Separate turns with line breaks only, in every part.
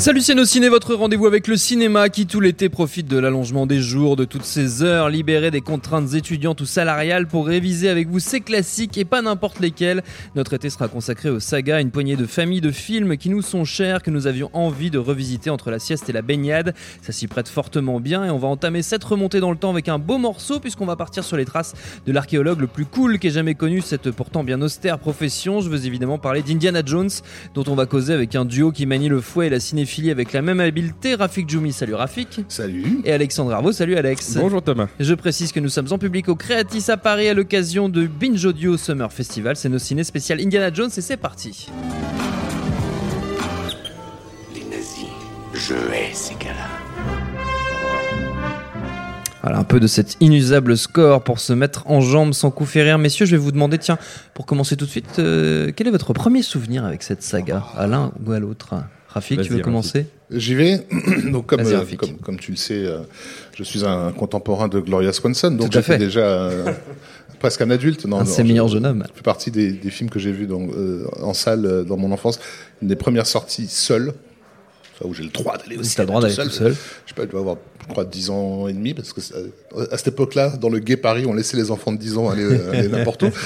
Salut c'est Ciné, votre rendez-vous avec le cinéma qui tout l'été profite de l'allongement des jours, de toutes ces heures libérées des contraintes étudiantes ou salariales pour réviser avec vous ces classiques et pas n'importe lesquels. Notre été sera consacré aux sagas, une poignée de familles de films qui nous sont chers, que nous avions envie de revisiter entre la sieste et la baignade. Ça s'y prête fortement bien et on va entamer cette remontée dans le temps avec un beau morceau puisqu'on va partir sur les traces de l'archéologue le plus cool qu'ait jamais connu cette pourtant bien austère profession. Je veux évidemment parler d'Indiana Jones dont on va causer avec un duo qui manie le fouet et la cinéphilie avec la même habileté. Rafik Djoumi, salut Rafik.
Salut.
Et Alexandre Arvo, salut Alex.
Bonjour Thomas.
Je précise que nous sommes en public au Creatis à Paris à l'occasion de Binge Audio Summer Festival. C'est nos ciné spécial Indiana Jones et c'est parti.
Les nazis, je hais ces gars-là.
Voilà, un peu de cet inusable score pour se mettre en jambes sans coup férir. Messieurs, je vais vous demander, tiens, pour commencer tout de suite, euh, quel est votre premier souvenir avec cette saga, à l'un ou à l'autre? Rafik, tu veux commencer?
J'y vais. donc, comme, euh, comme, comme tu le sais, euh, je suis un contemporain de Gloria Swanson, donc
Tout à
j'étais
fait.
déjà euh, presque un adulte. Non,
Un de ses
je-
meilleurs jeunes hommes.
Fait partie des, des films que j'ai vus dans, euh, en salle euh, dans mon enfance. Une des premières sorties seul. Enfin, où j'ai le droit d'aller aussi.
t'as le droit d'aller tout seul.
Je sais pas, je dois avoir, je crois, 10 ans et demi, parce que à cette époque-là, dans le gay Paris, on laissait les enfants de 10 ans aller, euh, aller n'importe où.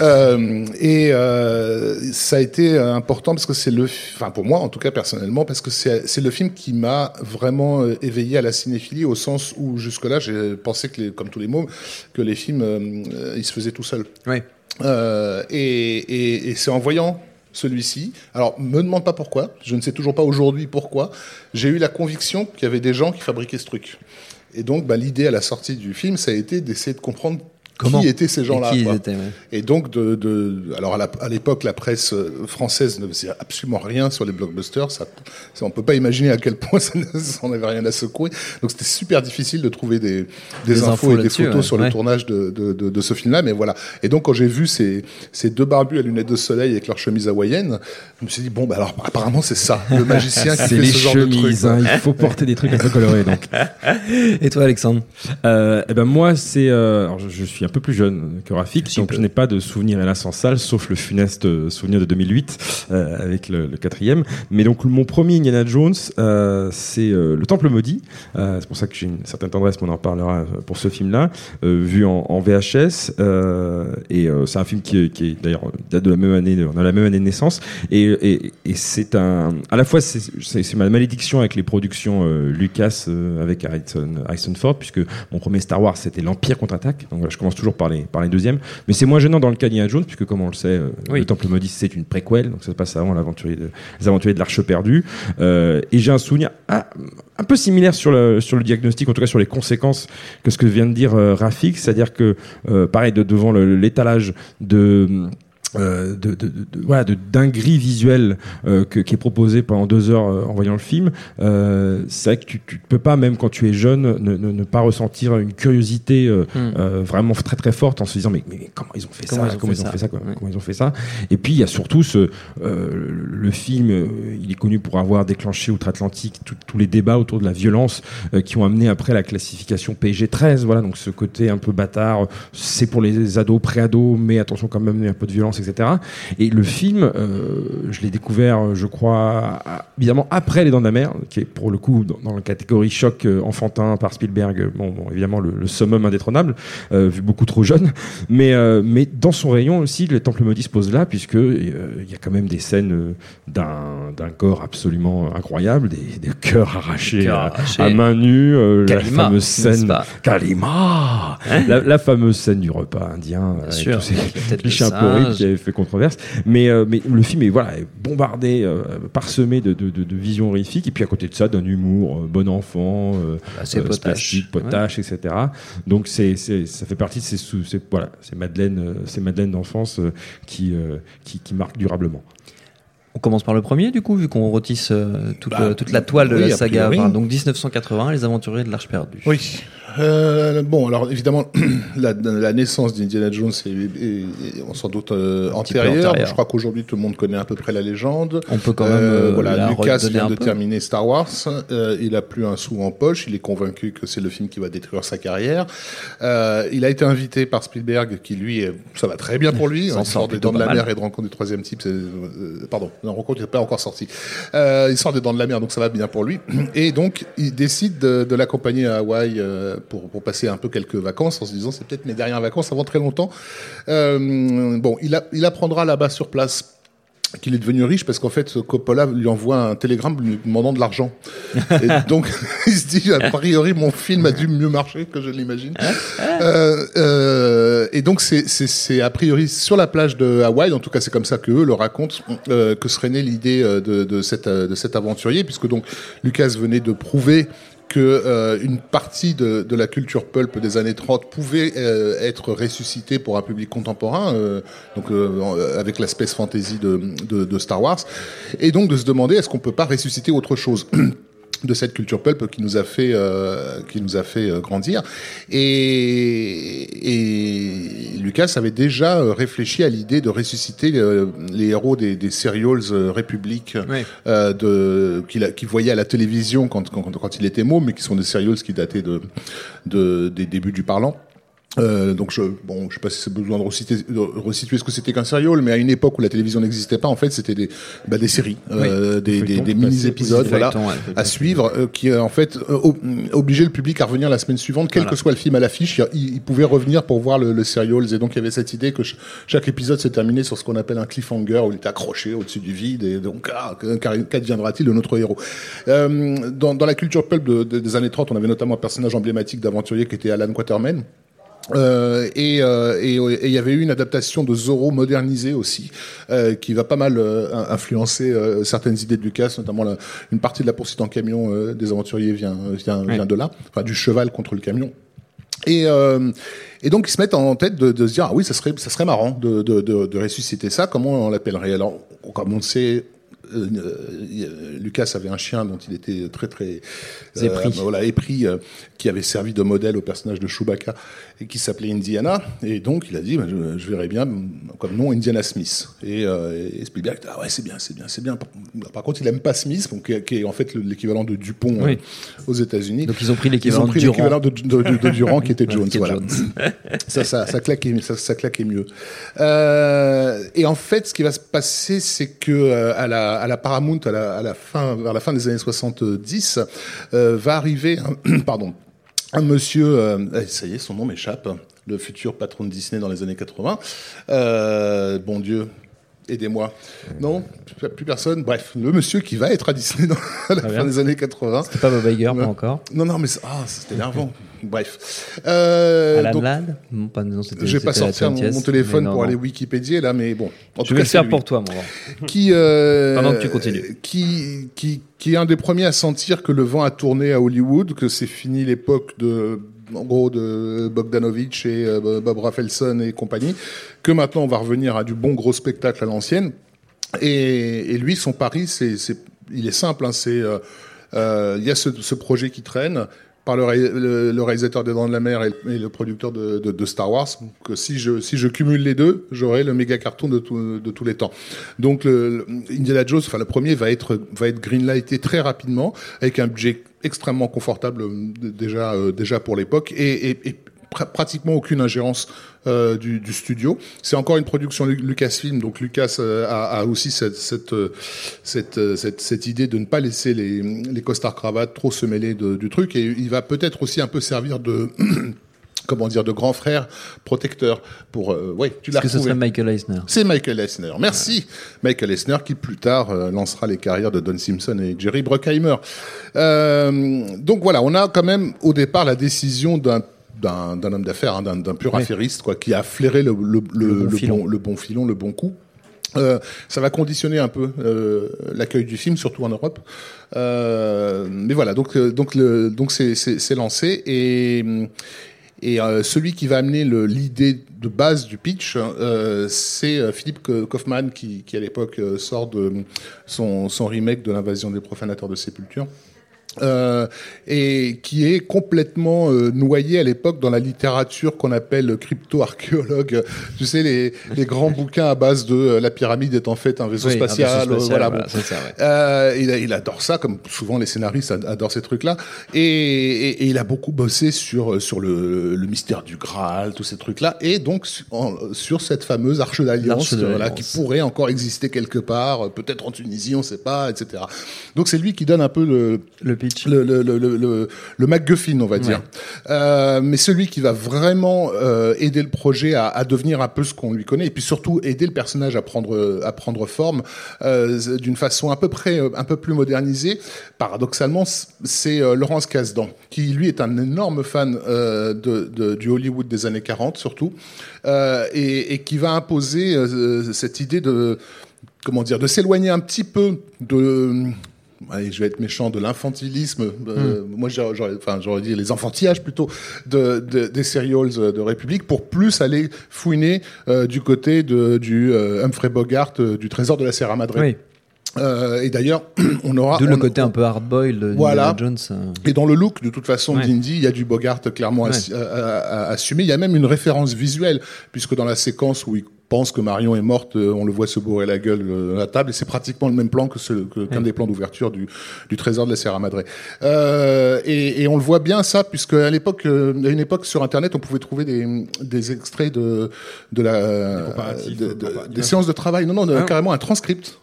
Euh, et euh, ça a été important parce que c'est le, enfin pour moi en tout cas personnellement, parce que c'est le film qui m'a vraiment éveillé à la cinéphilie au sens où jusque-là j'ai pensé que les, comme tous les mômes, que les films euh, ils se faisaient tout seuls.
Oui.
Euh, et et, et c'est en voyant celui-ci. Alors, me demande pas pourquoi. Je ne sais toujours pas aujourd'hui pourquoi. J'ai eu la conviction qu'il y avait des gens qui fabriquaient ce truc. Et donc, bah, l'idée à la sortie du film, ça a été d'essayer de comprendre
Comment
qui étaient ces gens-là.
Et ouais.
Donc, de, de, alors à l'époque, la presse euh, française ne faisait absolument rien sur les blockbusters. Ça, ça, on peut pas imaginer à quel point ça ne- ça en avait rien à secouer. Donc, c'était super difficile de trouver des, des,
Des
infos,
infos
et des photos
ouais.
sur
Ouais.
le tournage de, de, de, de ce film-là. Mais voilà. Et donc, quand j'ai vu ces, ces deux barbus à lunettes de soleil avec leur chemise hawaïenne, je me suis dit bon, bah alors apparemment c'est ça, le magicien qui
C'est
fait
les
ce genre de truc.
chemises, hein, il faut porter des trucs un peu colorés. Donc,
Et toi, Alexandre?
Euh, eh ben moi c'est, euh, alors je, je suis un peu plus jeune que Rafik, donc
peu.
je n'ai pas de souvenir hélas en salle, sauf le funeste euh, souvenir de 2008 euh, avec le, le quatrième. Mais donc mon premier Indiana Jones, euh, c'est euh, le Temple maudit. C'est pour ça que j'ai une certaine tendresse, mais on en reparlera pour ce film-là, vu en, en VHS. et c'est un film qui, est- qui est d'ailleurs date de la même année, de- on a la même année de naissance. Et, et, et c'est un, à la fois c'est, ma malédiction avec les productions Lucas avec Harrison, Harrison Ford, puisque mon premier Star Wars c'était l'Empire contre-attaque. Donc voilà, je commence toujours par les, par les deuxièmes. Mais c'est moins gênant dans le cas d'Indiana Jones, puisque comme on le sait, euh,
Oui.
le Temple maudit c'est une préquelle, donc ça se passe avant l'aventurier de, les aventuriers de l'Arche perdue. Euh, et j'ai un souvenir ah, un peu similaire sur le, sur le diagnostic, en tout cas sur les conséquences que ce que vient de dire euh, Rafik, c'est-à-dire que euh, pareil de, devant l'étalage de euh, de, de, de, voilà, de dinguerie visuelle euh, que, qui est proposée pendant deux heures euh, en voyant le film, euh, c'est vrai que tu, tu peux pas, même quand tu es jeune, ne, ne, ne pas ressentir une curiosité euh, vraiment très très forte en se disant mais, mais comment ils ont fait
Comment
ça
ils ont
comment
fait
ils ont fait ça quoi
Ouais.
comment ils ont fait ça et puis il y a surtout ce euh, le film il est connu pour avoir déclenché outre-Atlantique tous les débats autour de la violence euh, qui ont amené après la classification PG 13 voilà donc ce côté un peu bâtard c'est pour les ados pré-ados mais attention quand même il y a un peu de violence etc et le film euh, je l'ai découvert je crois évidemment après les Dents de la Mer qui est pour le coup dans, dans la catégorie choc euh, enfantin par Spielberg bon, bon, évidemment le, le summum indétrônable euh, vu beaucoup trop jeune. Mais euh, mais dans son rayon aussi le Temple maudit se pose là puisque euh, il y a quand même des scènes euh, d'un d'un corps absolument incroyable des, des cœurs arrachés, à, à main nue euh, la fameuse scène Kalima la, la fameuse scène du repas indien avec
sûr,
tous ces clichés fait, fait controverse. Mais, euh, mais le film est, voilà, bombardé, euh, parsemé de, de, de, de visions horrifiques. Et puis à côté de ça, d'un humour euh, bon enfant, euh,
Assez
euh,
potache.
potache, etc. Donc c'est, c'est, ça fait partie de ces, sous- ces, voilà, ces Madeleines, ces Madeleines d'enfance euh, qui, euh, qui, qui marquent durablement.
On commence par le premier, du coup, vu qu'on retisse euh, toute,
Bah,
euh, toute la toile de la saga.
priori.
Enfin, donc 1980, Les Aventuriers de l'Arche perdue.
Oui. Euh, bon, alors évidemment, la, la naissance d'Indiana Jones est, est- est sans doute euh, antérieure.
antérieure.
Je crois qu'aujourd'hui tout le monde connaît à peu près la légende.
On peut quand même
Euh,
euh,
voilà,
la
Lucas vient de
peu.
terminer Star Wars. Euh, il a plus un sou en poche. Il est convaincu que c'est le film qui va détruire sa carrière. Euh, il a été invité par Spielberg, qui lui, ça va très bien pour lui. Il
sort
des dents de la
mal.
mer et de rencontre du troisième type. pardon, la rencontre n'est pas encore sortie. Euh, il sort des dents de la mer, donc ça va bien pour lui. Et donc, il décide de, de l'accompagner à Hawaï euh, pour, pour passer un peu quelques vacances, en se disant c'est peut-être mes dernières vacances avant très longtemps. Euh, bon, il, a, il apprendra là-bas sur place qu'il est devenu riche parce qu'en fait Coppola lui envoie un télégramme lui demandant de l'argent. Et donc il se dit a priori mon film a dû mieux marcher que je l'imagine. Euh, euh, et donc c'est a priori sur la plage de Hawaï, en tout cas c'est comme ça que eux le racontent, euh, que serait née l'idée de de cette de cet aventurier puisque donc Lucas venait de prouver que euh, une partie de, la culture pulp des années 30 pouvait euh, être ressuscitée pour un public contemporain, euh, donc euh, en- avec la space fantasy de, de, de Star Wars, et donc de se demander est-ce qu'on peut pas ressusciter autre chose? de cette culture pulp qui nous a fait euh, qui nous a fait euh, grandir et, et Lucas avait déjà euh, réfléchi à l'idée de ressusciter euh, les héros des, des serials euh, République
Oui.
euh, de qu'il voyait à la télévision quand, quand, quand il était môme, mais qui sont des serials qui dataient de, de des débuts du parlant. Euh, donc je bon je sais pas si c'est besoin de resituer ce que c'était qu'un serial mais à une époque où la télévision n'existait pas en fait c'était des bah, des séries euh, des, des, des mini épisodes voilà
ouais.
à suivre euh, qui euh, en fait euh, ob- obligeait le public à revenir la semaine suivante quel
Voilà.
que soit le film à l'affiche il, il pouvait revenir pour voir le, le serials et donc il y avait cette idée que ch- chaque épisode se terminait sur ce qu'on appelle un cliffhanger où il était accroché au-dessus du vide et donc ah, qu'adviendra-t-il de notre héros? Euh, dans, dans la culture pulp de- de- des années 30 on avait notamment un personnage emblématique d'aventurier qui était Alan Quatermain euh, et euh, et et il y avait eu une adaptation de Zorro modernisée aussi, euh, qui va pas mal influencer certaines idées de Lucas, notamment la- une partie de la poursuite en camion des aventuriers vient vient,
Ouais.
vient de là, enfin du cheval contre le camion. Et, euh, et donc ils se mettent en tête de, de se dire ah oui ça serait ça serait marrant de, de, de, de ressusciter ça comment on l'appellerait? Alors comme on sait euh, euh, Lucas avait un chien dont il était très très euh,
Épris.
voilà épris euh, qui avait servi de modèle au personnage de Chewbacca et qui s'appelait Indiana. Et donc il a dit bah, je, je verrais bien comme nom Indiana Smith. Et, et Spielberg dit, ah ouais c'est bien c'est bien c'est bien. Par, par contre il aime pas Smith donc, qui, est- en fait le- l'équivalent de Dupont
Oui.
aux États-Unis.
Donc ils ont pris l'équivalent de
de, de, de- de Durand qui était Jones voilà. Ça, ça, ça claquait, ça, ça claquait mieux. Et en fait, ce qui va se passer, c'est que à la, à la Paramount, à la, fin, vers la fin des années 70, euh, va arriver, un, pardon, un monsieur, euh, eh, ça y est, son nom m'échappe, le futur patron de Disney dans les années 80. Euh, bon Dieu. Aidez-moi. Non, plus, personne. Bref, le monsieur qui va être à Disney dans, à la fin
bien.
des années 80.
C'est pas Bob Iger, pas encore.
Non, non, mais ah, c'était énervant. Bref. Euh,
Alan
donc-
Ladd Non, pas, non, c'était-
je vais pas
c'était
sortir mon,
20th,
mon téléphone
non,
pour
non.
aller Wikipédier là, mais bon. En
Je
tout
vais
cas,
le
c'est
faire pour toi, mon.
Qui, euh,
Pendant que tu continues.
Qui, qui, qui est un des premiers à sentir que le vent a tourné à Hollywood, que c'est fini l'époque de, en gros, de Bogdanovich et euh, Bob Rafelson et compagnie, que maintenant on va revenir à du bon gros spectacle à l'ancienne. Et, lui, son pari, c'est, il est simple. Hein, c'est, euh, euh, il y a ce, projet qui traîne par le, ré- le, le réalisateur des Dents de la Mer et le, producteur de, Star Wars. Que si je cumule les deux, j'aurai le méga carton de, tous les temps. Donc Indiana Jones, enfin le premier va être va être greenlighté très rapidement avec un budget extrêmement confortable euh, déjà euh, déjà pour l'époque et, et, et pr- pratiquement aucune ingérence euh, du, studio. C'est encore une production Lu- Lucasfilm, donc Lucas a, aussi cette cette, cette cette idée de ne pas laisser les les costards cravates trop se mêler du truc et il va peut-être aussi un peu servir de comment dire de grand frère protecteur pour euh, ouais tu l'as
que ce serait Michael Eisner
C'est Michael Eisner. Merci. Michael Eisner qui plus tard euh, lancera les carrières de Don Simpson et Jerry Bruckheimer. Euh, donc voilà, on a quand même au départ la décision d'un d'un homme d'affaires, hein, d'un pur affairiste, quoi, qui a flairé le, le, le,
bon
le
filon.
bon, le bon filon, le bon coup. Euh, ça va conditionner un peu euh, l'accueil du film, surtout en Europe. Euh, mais voilà, donc donc le donc c'est lancé et et euh, celui qui va amener l'idée de base du pitch, euh, c'est euh, Philippe Kaufman qui, à l'époque sort de son, son remake de l'invasion des profanateurs de sépulture. Euh, et qui est complètement euh, noyé à l'époque dans la littérature qu'on appelle crypto-archéologue. Tu sais, les, les grands bouquins à base de euh, la pyramide est en fait un vaisseau
Oui, un
spatial.
vaisseau
euh,
spatial,
voilà,
voilà,
bon.
c'est ça, ouais.
Euh, il, il adore ça, comme souvent les scénaristes ad- adorent ces trucs-là. Et, et- et il a beaucoup bossé sur sur le, le mystère du Graal, tous ces trucs-là, et donc en- sur cette fameuse arche d'alliance, voilà, qui pourrait encore exister quelque part, euh, peut-être en Tunisie, on sait pas, etc. Donc c'est lui qui donne un peu le
Le pitch.
le, le, le, le, le, le MacGuffin, on va dire. Euh, mais celui qui va vraiment euh, aider le projet à, à devenir un peu ce qu'on lui connaît, et puis surtout aider le personnage à prendre, à prendre forme euh, d'une façon à peu près un peu plus modernisée, paradoxalement, c'est Laurence Kasdan, qui lui est un énorme fan de, de, du Hollywood des années 40 surtout, et, et qui va imposer cette idée de comment dire, de s'éloigner un petit peu de allez, je vais être méchant, de l'infantilisme, euh, moi j'aurais, enfin, j'aurais dit les enfantillages plutôt, de, de- des serials euh, de République, pour plus aller fouiner euh, du côté de, du euh, Humphrey Bogart, du trésor de la Sierra Madre.
Oui.
Euh, et d'ailleurs, on aura...
D'où le
on-
côté un peu hard-boiled de
Voilà.
Jones.
et dans le look, de toute façon,
Ouais.
d'Indy, il y a du Bogart clairement
Ouais.
assumé. Il y a même une référence visuelle, puisque dans la séquence où il pense que Marion est morte, euh, on le voit se bourrer la gueule euh, à la table, et c'est pratiquement le même plan que qu'un des plans d'ouverture du, du trésor de la Sierra Madre. Euh, et, et on le voit bien ça, puisque à l'époque, à une époque sur Internet, on pouvait trouver des, des extraits de, de la, de- de- des séances de travail. Non, non,
Ah.
carrément un transcript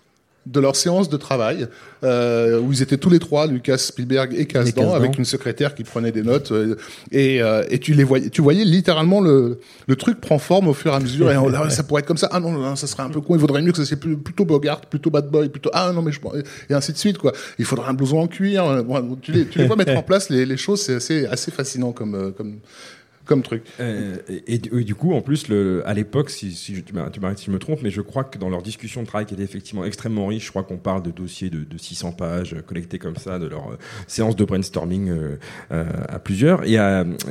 de leur séance de travail euh, où ils étaient tous les trois, Lucas, Spielberg et Kasdan. avec une secrétaire qui prenait des notes euh, et, euh, et tu les voyais, tu voyais littéralement le, le truc prend forme au fur et à mesure et on- là, ça pourrait être comme ça. Ah non, non, ça serait un peu con. Il vaudrait mieux que ça soit plutôt Bogart, plutôt Bad Boy, plutôt ah non mais je et ainsi de suite quoi. Il faudrait un blouson en cuir. bon, tu les, tu les vois mettre en place les, les choses, c'est assez assez fascinant comme comme comme truc.
Euh, et, et du- coup, en plus, le, à l'époque, si, si je- tu m'arrêtes si je me trompe, mais je crois que dans leur discussion de travail qui était effectivement extrêmement riche, je crois qu'on parle de dossiers de, de 600 pages euh, collectés comme ça, de leur euh, séance de brainstorming euh, euh, à plusieurs. Et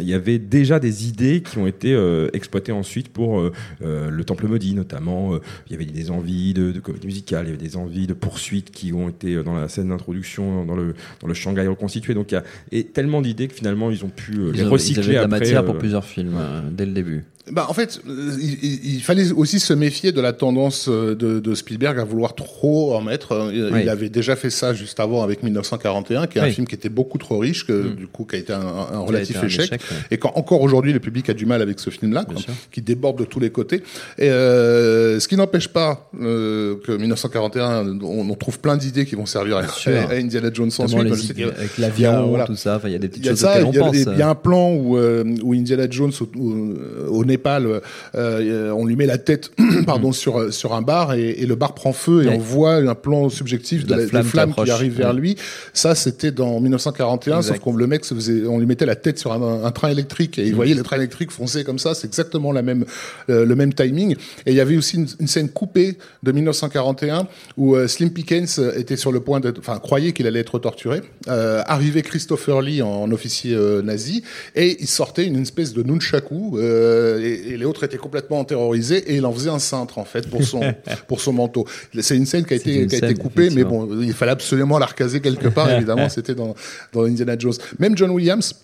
il y avait déjà des idées qui ont été euh, exploitées ensuite pour euh, euh, le Temple maudit, notamment. Euh, il y avait des envies de, de comédie musicale, il y avait des envies de poursuites qui ont été euh, dans la scène d'introduction, dans le, dans le Shanghai reconstitué. Donc il y a et tellement d'idées que finalement ils ont pu euh,
Ils
les recycler
ils de la
après,
matière
euh,
pour plusieurs films euh, dès le début.
Bah, en fait, euh, il, fallait aussi se méfier de la tendance euh, de, de Spielberg à vouloir trop en mettre. Euh, Il,
Oui.
il avait déjà fait ça juste avant avec 1941, qui est un film qui était beaucoup trop riche, que du coup qui a été un, un relatif
été un
échec.
échec, ouais.
Et quand encore aujourd'hui le public a du mal avec ce film-là, qui déborde de tous les côtés. Et euh, ce qui n'empêche pas euh, que 1941, on, on trouve plein d'idées qui vont servir à,
sûr.
à Indiana Jones ensuite.
idées avec l'avion,
voilà.
tout ça. Il y a des petites
il y a
choses
ça,
auxquelles on
il y a,
pense.
il y a un plan où, euh, où Indiana Jones au, au- au Népal, euh, on lui met la tête pardon, sur, sur un bar et, et le bar prend feu et
Ouais.
on voit un plan subjectif de
La flamme qui
arrive vers
Ouais.
lui. Ça, c'était dans 1941,
Exact.
sauf qu'on le mec se faisait, on lui mettait la tête sur un, un train électrique et il voyait le train électrique foncer comme ça. C'est exactement la même, euh, le même timing. Et il y avait aussi une, une scène coupée de 1941 où euh, Slim Pickens était sur le point d'être, enfin, croyait qu'il allait être torturé. Euh, arrivait Christopher Lee en, en officier euh, nazi et il sortait une espèce de nunchaku euh, et, et les autres étaient complètement terrorisés et il en faisait un cintre en fait pour son pour son manteau. C'est une scène qui a été qui a été coupée, mais bon, il fallait absolument la recaser quelque part. évidemment, c'était dans dans Indiana Jones. Même John Williams.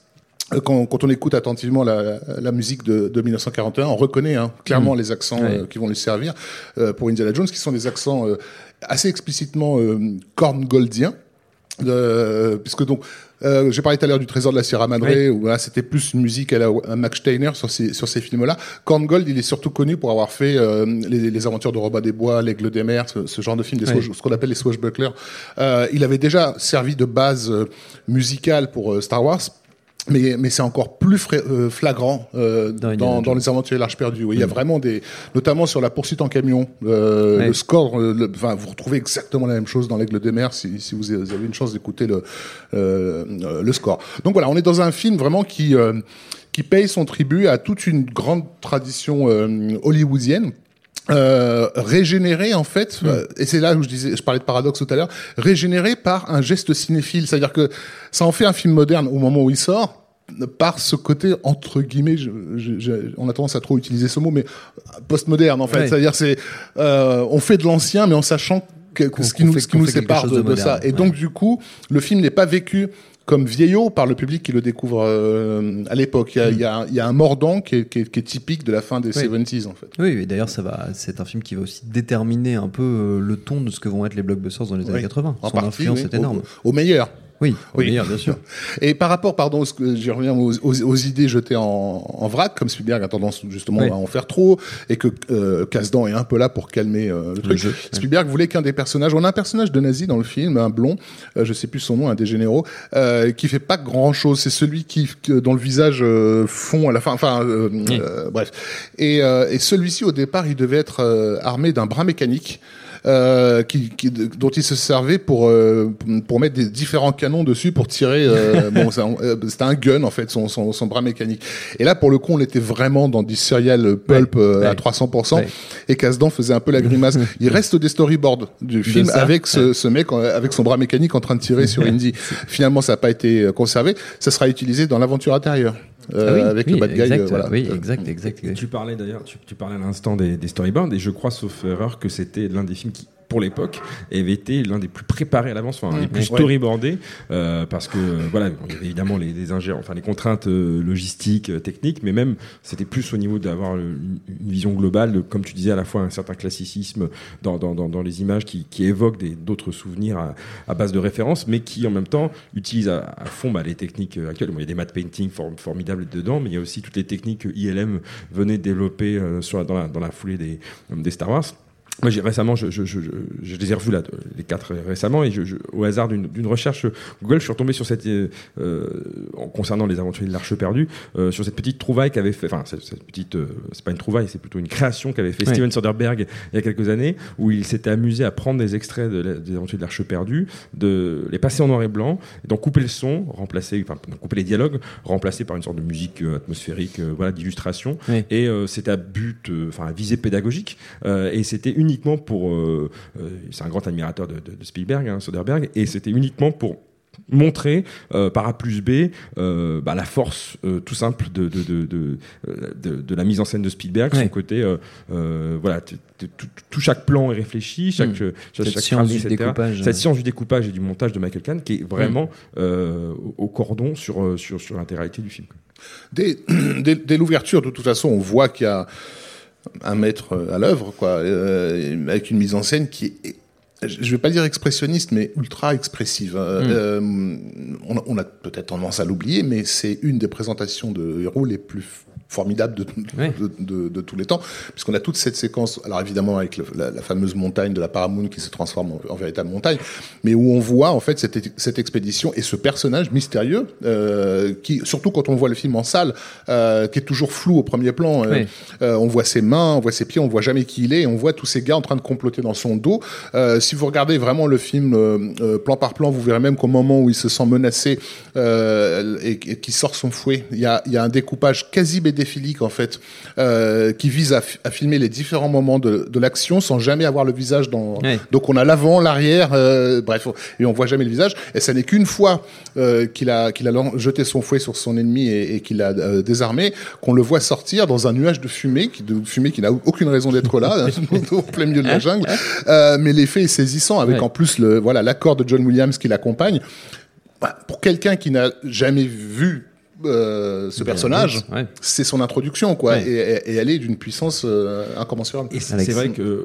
euh, Quand, quand on écoute attentivement la, la musique de, de 1941, on reconnaît hein, clairement les accents
Ouais.
euh, qui vont lui servir euh, pour Indiana Jones, qui sont des accents euh, assez explicitement euh, corngoldiens. Euh, puisque donc euh, j'ai parlé tout à l'heure du trésor de la Sierra Madre
Oui.
où là c'était plus une musique à la à Max Steiner sur ces sur ces films là Korngold il est surtout connu pour avoir fait euh, les, les aventures de Robin des Bois l'aigle des mers ce, ce genre de film des
Oui.
ce qu'on appelle les swashbucklers euh, il avait déjà servi de base euh, musicale pour Star Wars mais, mais c'est encore plus euh, flagrant euh, dans, dans, les aventures de l'Arche perdue. Oui, Il y a mm. vraiment des, notamment sur la poursuite en camion, euh, le score, le, enfin, vous retrouvez exactement la même chose dans l'Aigle des Mers si, si vous avez une chance d'écouter le, le score. Donc voilà, on est dans un film vraiment qui qui paye son tribut à toute une grande tradition hollywoodienne. Euh, régénéré en fait, mm. et c'est là où je disais, je parlais de paradoxe tout à l'heure, régénéré par un geste cinéphile, c'est-à-dire que ça en fait un film moderne au moment où il sort, par ce côté entre guillemets, je, je, on a tendance à trop utiliser ce mot, mais postmoderne en fait, c'est-à-dire c'est, euh, on fait de l'ancien, mais en sachant que, ce qui nous, ce qui nous sépare de, de, ça, et donc du coup, le film n'est pas vécu comme vieillot par le public qui le découvre euh, à l'époque. Il, il, il y, a, un mordant qui est, qui, est, qui est, typique de la fin des 70s en fait.
Oui, et d'ailleurs ça va, c'est un film qui va aussi déterminer un peu euh, le ton de ce que vont être les blockbusters dans les années 80.
Son influence est énorme. au meilleur.
Oui, oui. bien sûr.
Et par rapport, pardon, j'y reviens aux, aux, idées jetées en, en, vrac, comme Spielberg a tendance justement à en faire trop, et que euh, Casdan est un peu là pour calmer euh, le truc. Spielberg voulait qu'un des personnages, on a un personnage de nazi dans le film, un blond, euh, je sais plus son nom, un des généraux, euh, qui fait pas grand chose. C'est celui qui dont le visage euh, fond à la fin. Enfin, bref. Et, et celui-ci au départ, il devait être armé d'un bras mécanique. Euh, qui, qui, dont il se servait pour euh, pour mettre des différents canons dessus pour tirer. Euh, bon, c'était un gun en fait, son, son, son, bras mécanique. Et là, pour le coup, on était vraiment dans du serial pulp à 300%. Et Casdan faisait un peu la grimace. Il reste des storyboards du film avec ce, ce, mec avec son bras mécanique en train de tirer sur Indy. Finalement, ça n'a pas été conservé. Ça sera utilisé dans l'aventure intérieure. Euh, ah avec le bad guy.
Exact, voilà. Oui, exact, exact.
Tu parlais d'ailleurs, tu, tu, parlais à l'instant des, des storyboards et je crois, sauf erreur, que c'était l'un des films qui pour l'époque, avait été l'un des plus préparés à l'avance, enfin, les plus storyboardés, euh, parce que voilà, il y avait évidemment les, les enfin les contraintes euh, logistiques, euh, techniques, mais même c'était plus au niveau d'avoir une, vision globale, de, comme tu disais, à la fois un certain classicisme dans, dans, dans, dans les images qui, qui évoquent d'autres souvenirs à, à, base de références, mais qui en même temps utilisent à, à fond bah, les techniques actuelles. Bon, il y a des matte painting formidables dedans, mais il y a aussi toutes les techniques que ILM venait de développer euh, sur dans, la, dans la foulée des, des Star Wars. Moi, j'ai récemment, je, je, je, je, les ai revus là, les quatre récemment, et au hasard d'une recherche Google, je suis retombé sur cette, euh, en concernant les aventuriers de l'Arche perdue, euh, sur cette petite trouvaille qu'avait fait, enfin, cette, cette petite, euh, c'est pas une trouvaille, c'est plutôt une création qu'avait fait Steven Soderbergh il y a quelques années, où il s'était amusé à prendre des extraits de des aventuriers de l'Arche perdue, de les passer en noir et blanc, et d'en couper le son, remplacer, enfin, couper les dialogues, remplacer par une sorte de musique euh, atmosphérique, euh, voilà, d'illustration, et c'était à but, enfin, à visée pédagogique, et c'était une uniquement pour. Euh, euh, c'est un grand admirateur de, de, de Spielberg, hein, Soderbergh, et c'était uniquement pour montrer euh, par A plus B euh, bah, la force euh, tout simple de, de, de, de, de la mise en scène de Spielberg, ouais. son côté, euh, euh, voilà, tout chaque plan est réfléchi, chaque, mmh. chaque,
cette, chaque science du découpage,
cette science du découpage et du montage de Michael Kahn qui est vraiment mmh. au cordon sur, sur, sur l'intégralité du film.
Dès, dès, dès l'ouverture, de toute façon, on voit qu'il y a un maître à l'œuvre, quoi, euh, avec une mise en scène qui est je vais pas dire expressionniste, mais ultra expressive. Mmh. Euh, on, on, a peut-être tendance à l'oublier, mais c'est une des présentations de héros les plus formidable de, oui. de, de, de, tous les temps, puisqu'on a toute cette séquence, alors évidemment avec le, la, la, fameuse montagne de la Paramount qui se transforme en, en, véritable montagne, mais où on voit en fait cette, cette expédition et ce personnage mystérieux, euh, qui surtout quand on voit le film en salle, euh, qui est toujours flou au premier plan, euh, oui. on voit ses mains, on voit ses pieds, on voit jamais qui il est, et on voit tous ces gars en train de comploter dans son dos. Si vous regardez vraiment le film plan par plan, vous verrez même qu'au moment où il se sent menacé et, et qui sort son fouet, il y a, y a un découpage quasi déphilique en fait, euh, qui vise à, à, filmer les différents moments de, de l'action sans jamais avoir le visage dans. Oui. Donc on a l'avant, l'arrière, euh, bref, et on voit jamais le visage. Et ça n'est qu'une fois euh, qu'il a qu'il a jeté son fouet sur son ennemi et, et qu'il a désarmé qu'on le voit sortir dans un nuage de fumée, qui, de fumée qui n'a aucune raison d'être là, au plein milieu de la jungle. Mais l'effet est saisissant avec ouais. en plus le voilà l'accord de John Williams qui l'accompagne. Bah, pour quelqu'un qui n'a jamais vu euh, ce personnage, ouais. c'est son introduction, quoi, ouais. et, et, elle est d'une puissance euh, incommensurable.
Et c'est vrai que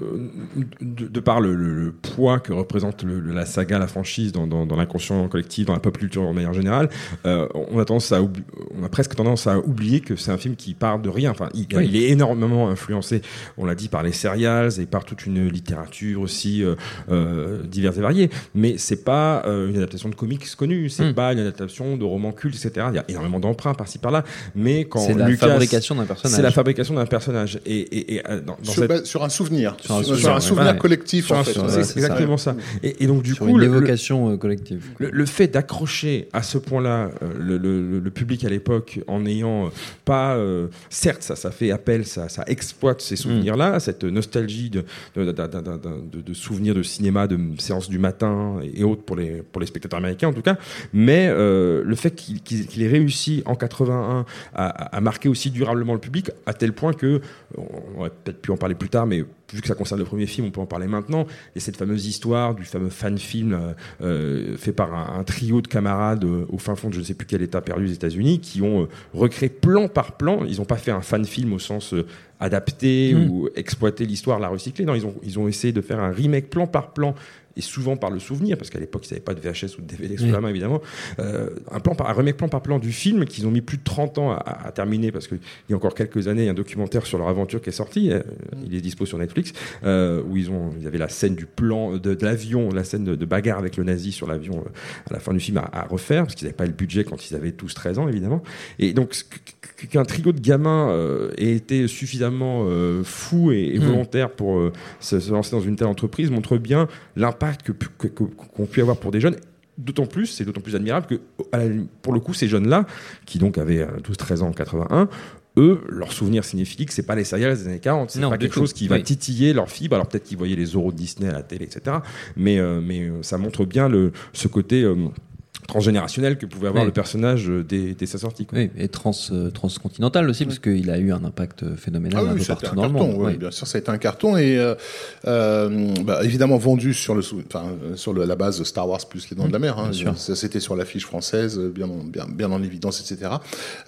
de, de par le, le, le, poids que représente le, la saga, la franchise dans, dans, dans l'inconscient collectif, dans la pop culture en manière générale, euh, on a tendance à on a presque tendance à oublier que c'est un film qui part de rien. Enfin, il, est énormément influencé, on l'a dit, par les serials et par toute une littérature aussi euh, euh, diverse et variée. Mais c'est pas une adaptation de comics connue, c'est mm. pas une adaptation de romans cultes, etc. Il y a énormément d'emprunt par-ci par-là, mais quand
C'est la
Lucas,
fabrication d'un personnage.
c'est la fabrication d'un personnage. Et, et, et, euh, dans, dans
sur,
cette-
bah, sur un souvenir,
Sur un
sur,
souvenir,
un
ouais,
souvenir
ouais.
collectif
sur
en
un-
fait.
c'est
ça.
exactement ça. Et, et donc du
sur
coup,
une
le- le-
évocation euh, collective.
le, le fait d'accrocher à ce point-là euh, le, le- le public à l'époque en n'ayant pas, euh, certes, ça, ça fait appel, ça, ça exploite ces souvenirs-là, cette nostalgie de, de, de, de- de- de- de souvenirs de cinéma, de séances du matin et autres pour les, pour les spectateurs américains en tout cas, mais euh, le fait qu'il qu'il- qu'il ait réussi en 81 à, à- à marquer aussi durablement le public à tel point que, on aurait peut-être pu en parler plus tard, mais vu que ça concerne le premier film, on peut en parler maintenant. Et cette fameuse histoire du fameux fan film euh, euh, fait par un, un trio de camarades euh, au fin fond de je ne sais plus quel état perdu des États-Unis qui ont euh, recréé plan par plan. Ils n'ont pas fait un fan film au sens adapté
Mm.
ou exploiter l'histoire, la recycler. Non, ils ont, ils ont essayé de faire un remake plan par plan et souvent par le souvenir, parce qu'à l'époque, ils n'avaient pas de VHS ou de DVD sous
Oui.
la main, évidemment. Euh, un, plan par, un remake plan par plan du film qu'ils ont mis plus de 30 ans à, à terminer, parce qu'il y a encore quelques années, il y a un documentaire sur leur aventure qui est sorti, euh, il est dispo sur Netflix, euh, où ils ont, il y avait la scène du plan de, de l'avion, la scène de, de bagarre avec le nazi sur l'avion euh, à la fin du film à, à refaire, parce qu'ils n'avaient pas le budget quand ils avaient tous 13 ans, évidemment. Et donc, qu- qu'un trio de gamins euh, ait été suffisamment euh, fou et, et
Mm.
volontaire pour euh, se, se lancer dans une telle entreprise montre bien l'impact pu- que- que- qu'ont pu avoir pour des jeunes. D'autant plus, c'est d'autant plus admirable que, pour le coup, ces jeunes-là, qui donc avaient 12-13 ans en 81, eux, leur souvenir cinéphilique, c'est pas les serials des années 40, c'est pas quelque
tout.
chose qui va
Oui.
titiller leur fibre. Alors peut-être qu'ils voyaient les Zorro de Disney à la télé, etc. Mais, euh, mais euh, ça montre bien le, ce côté euh, transgénérationnel que pouvait avoir
Oui.
le personnage euh, dès, dès sa sortie. quoi.
Oui, et trans, euh, transcontinental aussi, parce qu'il a eu un impact euh, phénoménal
Ah
un
oui,
peu
c'était
partout
un
dans le
carton.
monde.
oui,
Oui.
Bien sûr, ça a été un carton et euh, euh, bah, évidemment vendu sur le sur le- la base de Star Wars plus les Dents de la Mer. hein.
bien sûr.
Ça c'était sur l'affiche française, bien en, bien, bien en évidence, etc.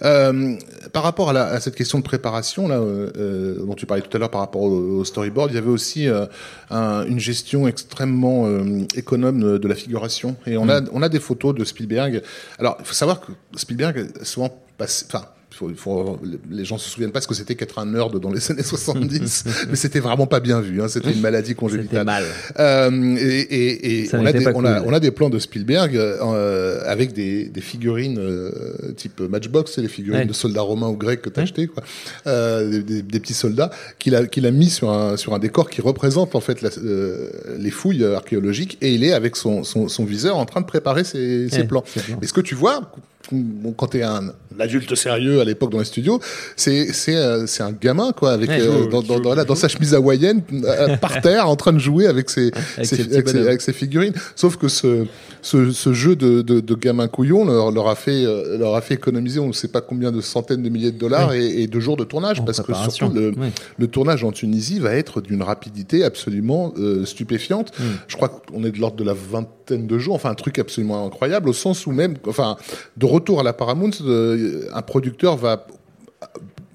Euh, par rapport à, la- à cette question de préparation là, dont tu parlais tout à l'heure par rapport au, au storyboard, il y avait aussi euh, un- une gestion extrêmement euh, économe de, la figuration. Et on a
Mm.
on a des photos de Spielberg. Alors il faut savoir que Spielberg est souvent passé, enfin faut, il faut- les gens se souviennent pas ce que c'était qu'être un nerd dans les années 70, mais c'était vraiment pas bien vu. Hein. C'était une maladie
C'était
congénitale.
mal.
Euh, et et, on, a des,
pas
on, a,
cool.
on a des plans de Spielberg euh, avec des, des figurines euh, type Matchbox, c'est les figurines
Ouais.
de soldats romains ou grecs que tu as
Ouais.
acheté, quoi. Euh, des, petits soldats qu'il a, qu'il a mis sur un, sur un décor qui représente en fait la- euh, les fouilles archéologiques et il est avec son, son, son viseur en train de préparer ses, ses
Ouais,
plans.
ses plans.
Mais ce que tu vois, bon, quand tu es un, adulte sérieux à l'époque dans les studios, c'est c'est euh, c'est un gamin quoi avec
Ouais,
euh,
joue,
dans, dans,
joue,
dans, là, dans sa chemise hawaïenne euh, par terre en train de jouer avec ses
Avec
ses-
ses petits
avec, ses,
bonhommes.
avec ses figurines. Sauf que ce ce, ce jeu de, de, de gamin couillon leur, leur a fait leur a fait économiser on ne sait pas combien de centaines de milliers de dollars et, et de jours de tournage
En
parce que surtout le,
Ouais.
le tournage en Tunisie va être d'une rapidité absolument stupéfiante.
Mm.
Je crois qu'on est de l'ordre de la vingtaine de jours, enfin un truc absolument incroyable, au sens où même, enfin, de retour à la Paramount, euh, un producteur va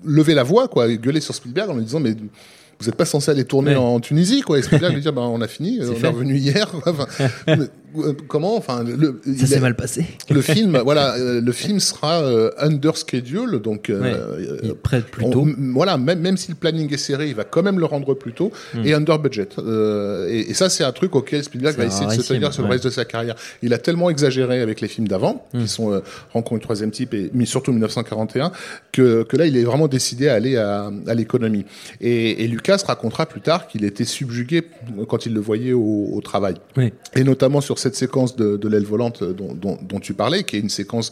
lever la voix, quoi, et gueuler sur Spielberg en lui disant mais vous n'êtes pas censé aller tourner
Ouais.
en Tunisie, quoi. Et Spielberg lui dit ben, on a fini, on
fait.
est revenu hier. euh, comment, enfin, le,
Ça s'est mal passé.
le film, voilà, euh, le film sera euh, under schedule, donc euh,
Ouais.
euh,
Il prête plus
on-
tôt.
voilà, même, même si le planning est serré, il va quand même le rendre plus tôt
Hmm.
et under budget. Euh, et, et ça, c'est un truc auquel Spielberg va essayer de se tenir sur le reste de sa carrière. Il a tellement exagéré avec les films d'avant,
Hmm.
qui sont Rencontre du troisième type et mais surtout 1941, que, que là, il est vraiment décidé à aller à, à l'économie. Et, et Lucas racontera plus tard qu'il était subjugué quand il le voyait au, au travail.
Oui.
Et notamment sur cette séquence de, l'aile volante dont, tu parlais, qui est une séquence,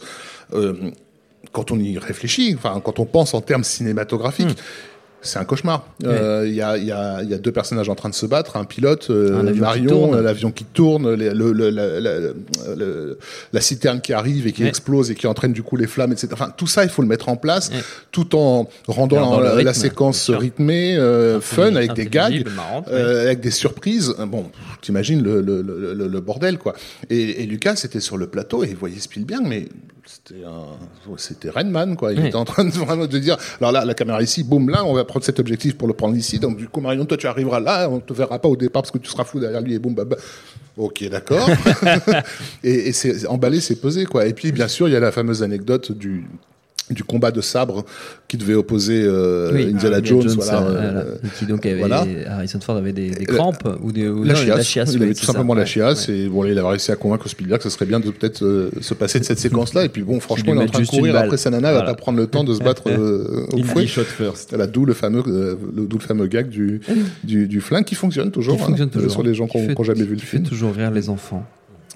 euh, quand on y réfléchit, quand on pense en termes cinématographiques, c'est un cauchemar. Euh, Il y, a, il y, a, il y a deux personnages en train de se battre, un pilote, euh,
Un
Marion, euh, l'avion qui tourne, les- le, le- la, la- le- la citerne qui arrive et qui
Ouais.
explose et qui entraîne du coup les flammes, etc. Enfin, tout ça, il faut le mettre en place,
Ouais.
tout en rendant la, séquence rythmée, euh, fun, avec des gags.
Marrante.
Euh, avec des surprises. Bon, t'imagines le bordel, quoi. Et, et Lucas était sur le plateau et il voyait Spielberg, mais c'était un, c'était Rainman, quoi. Il
Oui.
était en train de vraiment de dire, alors là, la caméra ici, boum, là, on va prendre cet objectif pour le prendre ici. Donc, du coup, Marion, toi, tu arriveras là, on te verra pas au départ parce que tu seras fou derrière lui et boum, bah, bah. Ok, d'accord. et et c'est emballé, c'est pesé, quoi. Et puis, bien sûr, il y a la fameuse anecdote du, du combat de sabre qui devait opposer euh,
Oui,
Indiana Jones,
Jones,
voilà,
euh,
euh.
Et qui donc avait,
voilà.
Harrison Ford avait des, des
La-
crampes ou des ou
la
non,
chiasse, il avait tout
ça,
simplement la chiasse
ouais.
et bon, il avait réussi à convaincre Spielberg que ce serait bien de peut-être euh, se passer de cette séquence-là et puis bon, franchement, il est en train de courir après sa nana,
Voilà.
va pas prendre le temps de se battre euh, au fouet.
Indie shot first.
Voilà, d'où le fameux, euh, le, d'où le fameux gag du, du, du flingue qui fonctionne toujours,
Qui fonctionne
hein,
toujours.
sur les gens qui n'ont jamais vu le film.
toujours rire les enfants.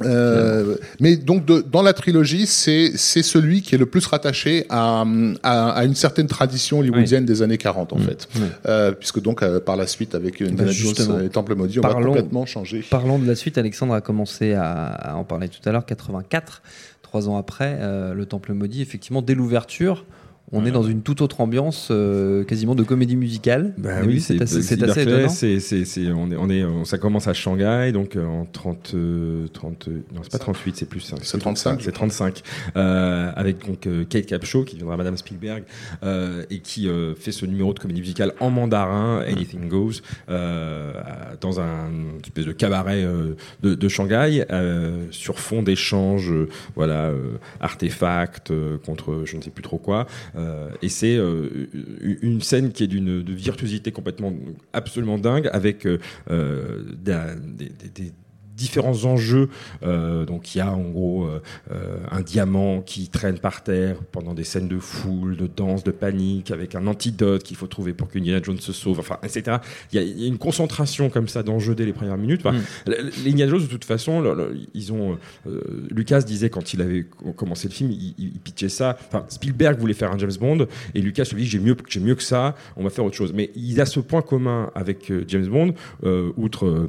Euh, mais donc de- dans la trilogie, c'est c'est celui qui est le plus rattaché à, à, à une certaine tradition hollywoodienne des années 40 en fait,
oui.
Euh, puisque donc euh, par la suite avec Indiana
Bah.
Jones et Temple maudit, on va
Parlons-
complètement changer.
Parlons de la suite, Alexandre a commencé à, à en parler tout à l'heure, 84, trois ans après, le Temple maudit, effectivement, dès l'ouverture, on est dans une toute autre ambiance, euh, quasiment de comédie musicale.
Bah oui, c'est
assez, étonnant.
est on est on- ça commence à Shanghai donc euh, en 30 euh, 30 euh, non c'est pas 38 c'est plus
C'est 35, je
c'est 35 euh, avec donc euh, Kate Capshaw qui viendra Madame Spielberg euh, et qui euh, fait ce numéro de comédie musicale en mandarin Anything Goes euh, dans un espèce de cabaret euh, de, de Shanghai euh, sur fond d'échanges euh, voilà euh, artefacts euh, contre je ne sais plus trop quoi et c'est euh, une scène qui est d'une virtuosité complètement absolument dingue avec euh, euh, des- des différents enjeux Euh, donc il y a en gros euh, euh, un diamant qui traîne par terre pendant des scènes de foule de danse de panique avec un antidote qu'il faut trouver pour qu'Indiana Jones se sauve enfin etc il y a, il y a une concentration comme ça d'enjeux dès les premières minutes enfin,
Mm.
Les Indiana Jones, de toute façon, le- le- ils ont. euh, Lucas disait quand il avait co- commencé le film, il, il- il pitchait ça. Enfin, Spielberg voulait faire un James Bond et Lucas lui dit j'ai mieux, j'ai mieux que ça, on va faire autre chose. Mais il a ce point commun avec James Bond, outre.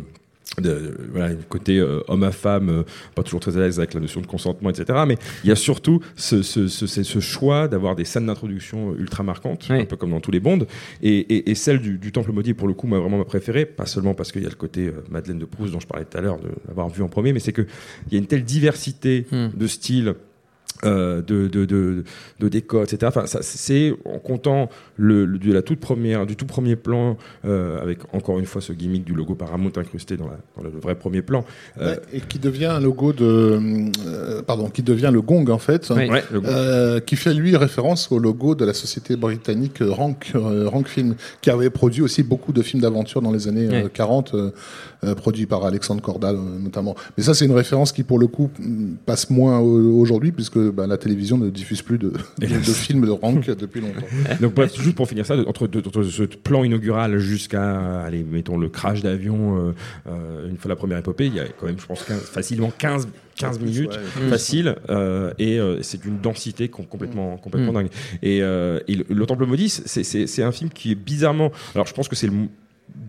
De, voilà, côté euh, homme à femme, euh, pas toujours très à l'aise avec la notion de consentement, etc. Mais il y a surtout ce, ce, ce, ce choix d'avoir des scènes d'introduction euh, ultra marquantes,
Oui.
un peu comme dans tous les Bonds. Et, et, et celle du, du Temple maudit, pour le coup, moi vraiment ma préférée, pas seulement parce qu'il y a le côté euh, Madeleine de Proust dont je parlais tout à l'heure, de l'avoir vu en premier, mais c'est qu'il y a une telle diversité
Hmm.
de styles. Euh, de, de, de, de décors, etc. Enfin, ça, c'est en comptant le, le- de la toute première, du tout premier plan, euh, avec encore une fois ce gimmick du logo Paramount incrusté dans, la, dans le vrai premier plan. Euh,
Ouais, et qui devient un logo de, euh, pardon, qui devient le gong en fait,
Oui.
ouais,
euh, qui fait lui référence au logo de la société britannique Rank, Rank Film, qui avait produit aussi beaucoup de films d'aventure dans les années euh,
Ouais.
40, euh, euh, produits par Alexandre Cordal euh, notamment. Mais ça, c'est une référence qui, pour le coup, passe moins au- aujourd'hui, puisque bah, la télévision ne diffuse plus de, de, de films de Rank depuis longtemps.
Donc bref, juste pour finir ça, entre, ce plan inaugural jusqu'à, allez, mettons le crash d'avion, euh, euh, une fois la première épopée, il y a quand même, je pense, 15 facilement 15, 15 minutes,
Ouais.
facile, euh, et euh, c'est d'une densité com- complètement, complètement
Mm.
dingue. Et, euh, et le, le Temple maudit, c'est un film qui est bizarrement, alors je pense que c'est le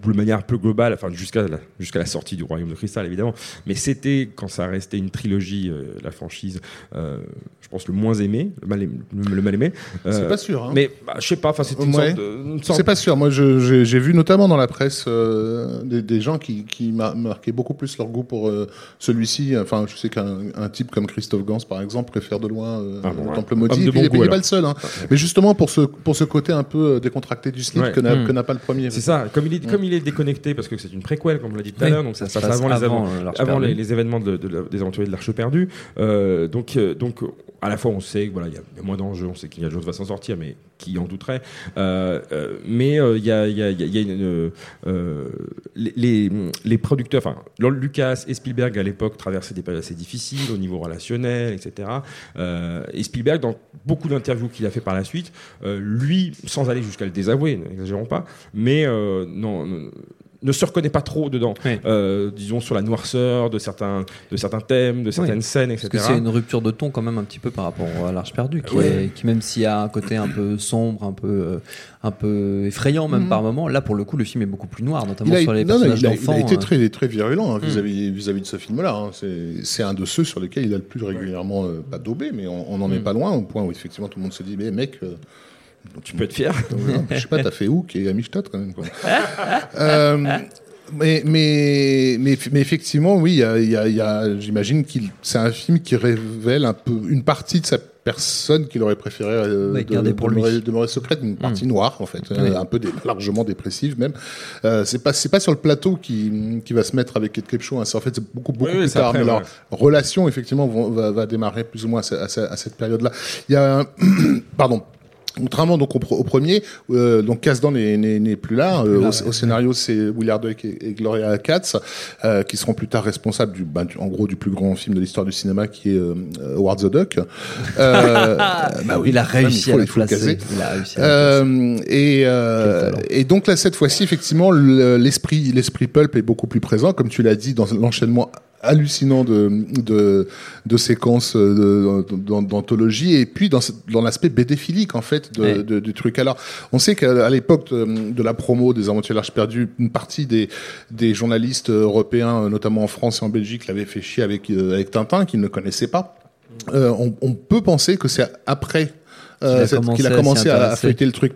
de manière un peu globale, enfin jusqu'à la, jusqu'à la sortie du Royaume de Cristal évidemment, mais c'était quand ça restait une trilogie, euh, la franchise, euh, je pense le moins aimé, le mal aimé. Le, le mal aimé.
C'est
Euh,
pas sûr. Hein.
mais bah, je sais pas, enfin c'était une
Ouais.
sorte de- une sorte
C'est pas sûr. Moi, je- j'ai j'ai vu notamment dans la presse euh, des, des gens qui, qui mar- marquaient beaucoup plus leur goût pour euh, celui-ci. Enfin, je sais qu'un un type comme Christophe Gans, par exemple, préfère de loin euh,
Ah bon,
le
ouais.
Temple Maudit. puis,
bon
il est-
goût,
il est pas le seul. Hein. Mais justement, pour ce, pour ce côté un peu euh, décontracté du slip
Ouais.
que n'a
Mm.
que n'a pas le premier.
C'est ça, comme il est, comme il est déconnecté, parce que c'est une préquelle, comme on l'a dit tout à
Oui,
l'heure, donc ça, se passe
passe
avant, les, avant,
euh, l'Arche
avant
perdue.
les, les événements de, de la- des aventuriers de l'Arche perdue. Euh, donc, euh, donc, à la fois, on sait qu'il voilà, il y, a- moins d'enjeux, on sait qu'il y a Jones va s'en sortir, mais qui en douterait Euh, euh, Mais euh, il y a, les, les, producteurs, enfin, Lucas et Spielberg à l'époque traversaient des périodes assez difficiles au niveau relationnel, etc. Et Spielberg, dans beaucoup d'interviews qu'il a fait par la suite, lui, sans aller jusqu'à le désavouer, n'exagérons pas, mais non, ne, se reconnaît pas trop dedans.
Oui.
Euh, disons sur la noirceur de certains, de certains thèmes, de certaines
Oui.
scènes,
Parce
etc.
que c'est une rupture de ton quand même un petit peu par rapport à l'Arche perdue, qui,
Ouais.
est- qui même s'il y a un côté un peu sombre, un peu, euh, un peu effrayant même
Mhm.
par moment, là pour le coup le film est beaucoup plus noir, notamment sur les
non,
personnages
il a- il a
d'enfants.
été
euh.
très, très virulent hein, vis-à-vis vis-à-vis de ce film-là. hein. C'est un de ceux sur lesquels il a le plus régulièrement, euh, pas daubé, mais on n'en est
Mm.
pas loin, au point où effectivement tout le monde se dit, mais mec, euh,
Tu peux être fier.
je sais pas, t'as fait Hook et Amistad quand même. Quoi. Euh, Mais, mais, mais, mais effectivement, oui, il y a, il y a, il y a- j'imagine qu'il, c'est un film qui révèle un peu une partie de sa personne qu'il aurait préféré euh,
Ouais,
de,
pour
demeurer, demeurer secrète, une partie noire en fait, euh, un peu dé- largement dépressive même. Euh, c'est pas c'est pas sur le plateau qui qui va se mettre avec Kate Capshaw, hein. c'est en fait c'est beaucoup beaucoup
Oui,
plus tard.
après,
mais leur relation effectivement vont- va, va démarrer plus ou moins à, à ce- à cette période-là. Il y a un- pardon. Contrairement donc au, premier, euh, donc Kasdan n'est- plus là. Euh, au, au scénario, c'est Willard Duck et, et Gloria Katz euh, qui seront plus tard responsables du, bah, du- en gros, du plus grand film de l'histoire du cinéma, qui est euh, Howard the Duck. Euh, bah oui,
il a
même,
réussi
il faut-
à la placer.
caser.
Il a réussi à la placer.
Euh, et, euh, donc là, cette fois-ci, effectivement, le- l'esprit, l'esprit pulp est beaucoup plus présent, comme tu l'as dit, dans l'enchaînement hallucinant de, de, de séquences euh, d'anthologie et puis dans, l'aspect bédéphilique en fait de,
Ouais.
de- du truc. Alors on sait qu'à l'époque de, la promo des Aventures de l'Arche perdue, une partie des, des journalistes européens, notamment en France et en Belgique, l'avaient fait chier avec, euh, avec Tintin qu'ils ne connaissaient pas. Euh, on, on peut penser que c'est après
Qu'il a
euh, qu'il a
à
commencé à, feuilleter le truc.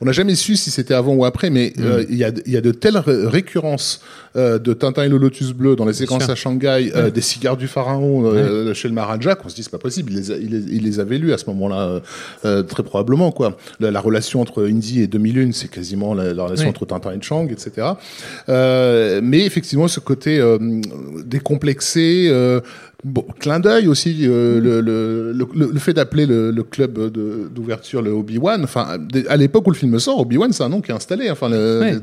On n'a jamais su si c'était avant ou après, mais euh, il y, a, il y a de telles ré- récurrences euh, de Tintin et le Lotus Bleu dans les séquences à Shanghai, des cigares du pharaon chez le Maharaja, qu'on se dit c'est pas possible. Il les, a- il les, il les avait lus à ce moment-là, très probablement quoi. La, la relation entre Indy et 2001, c'est quasiment la, la relation entre Tintin et Chang, etc. Mais effectivement, ce côté décomplexé. Euh, Bon, clin d'œil aussi, euh, le, le, le, le fait d'appeler le, club d'ouverture le Obi-Wan. Enfin, à l'époque où le film sort, Obi-Wan, c'est un nom qui est installé. Enfin,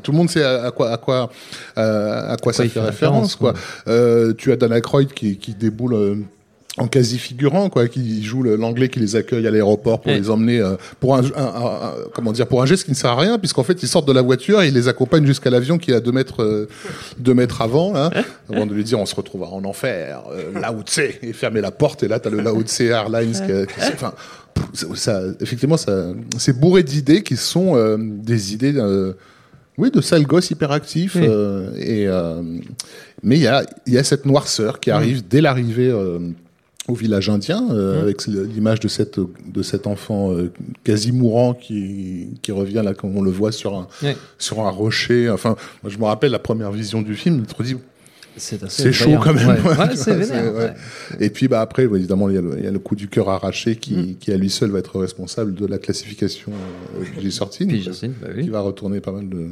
tout le monde sait à, à quoi, à quoi, euh, à quoi ça fait référence, quoi. Euh, tu as Dan Aykroyd qui, qui déboule. En quasi figurant quoi qui joue l'anglais qui les accueille à l'aéroport pour
Ouais.
les emmener euh, pour un, un- un- un- comment dire pour un geste qui ne sert à rien puisqu'en fait ils sortent de la voiture et ils les accompagnent jusqu'à l'avion qui est à deux mètres euh, deux mètres avant hein, avant de lui dire on se retrouvera en enfer euh, Lao Tse et fermer la porte et là t'as le Lao Tse Airlines qui, enfin ça, effectivement ça c'est bourré d'idées qui sont euh, des idées euh, oui, de sale gosse hyperactif.
Oui.
euh, et, euh, mais il y a, il y a cette noirceur qui arrive dès l'arrivée euh, au village indien, euh, avec l'image de, cette, de cet enfant euh, quasi mourant qui, qui revient là, comme on le voit sur un,
Ouais.
sur un rocher. Enfin, moi, je me rappelle la première vision du film, je me dis,
C'est
chaud quand même.
Ouais,
Ouais, vois,
vénère.
Et puis bah après, évidemment, il y, a le, il y a le coup du cœur arraché qui,
Mm.
qui à lui seul va être responsable de la classification euh,
Jacine, bah
qui
oui.
va retourner pas mal de.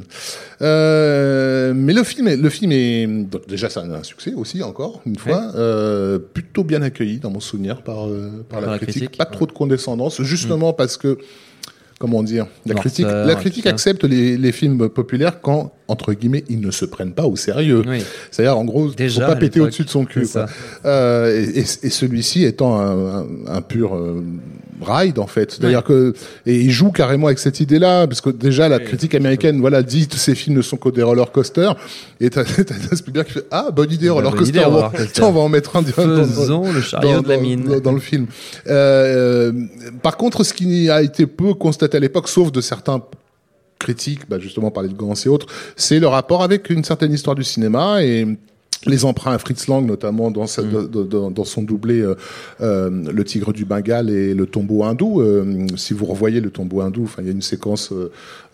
Euh, mais le film, est, le film est donc, déjà c'est un, un succès aussi encore une fois, euh, plutôt bien accueilli dans mon souvenir par euh, par, la,
Par la
critique.
critique,
Pas trop de condescendance, justement parce que comment dire, la critique, la accepte les, les films populaires quand entre guillemets ils ne se prennent pas au sérieux.
Oui.
C'est-à-dire en gros,
Déjà,
faut pas péter au-dessus de son cul. Euh, et et- et celui-ci étant un, un, un pur euh, ride en fait. C'est-à-dire que et il joue carrément avec cette idée-là parce que déjà la critique américaine voilà dit que ces films ne sont que des roller coasters et t'as Spielberg qui fait ah bonne idée roller coaster,
idée,
on, va,
roller coaster.
tiens, on va en mettre un dans-
le chariot
dans,
de la mine.
dans- dans le film. Euh, par contre, ce qui a été peu constaté à l'époque, sauf de certains critiques, bah justement parler de Gans et autres, c'est le rapport avec une certaine histoire du cinéma et les emprunts à Fritz Lang, notamment dans, sa-
Mm.
dans- dans- dans son doublé euh, euh, Le Tigre du Bengale et Le Tombeau hindou. Euh, si vous revoyez Le Tombeau hindou, enfin il y a une séquence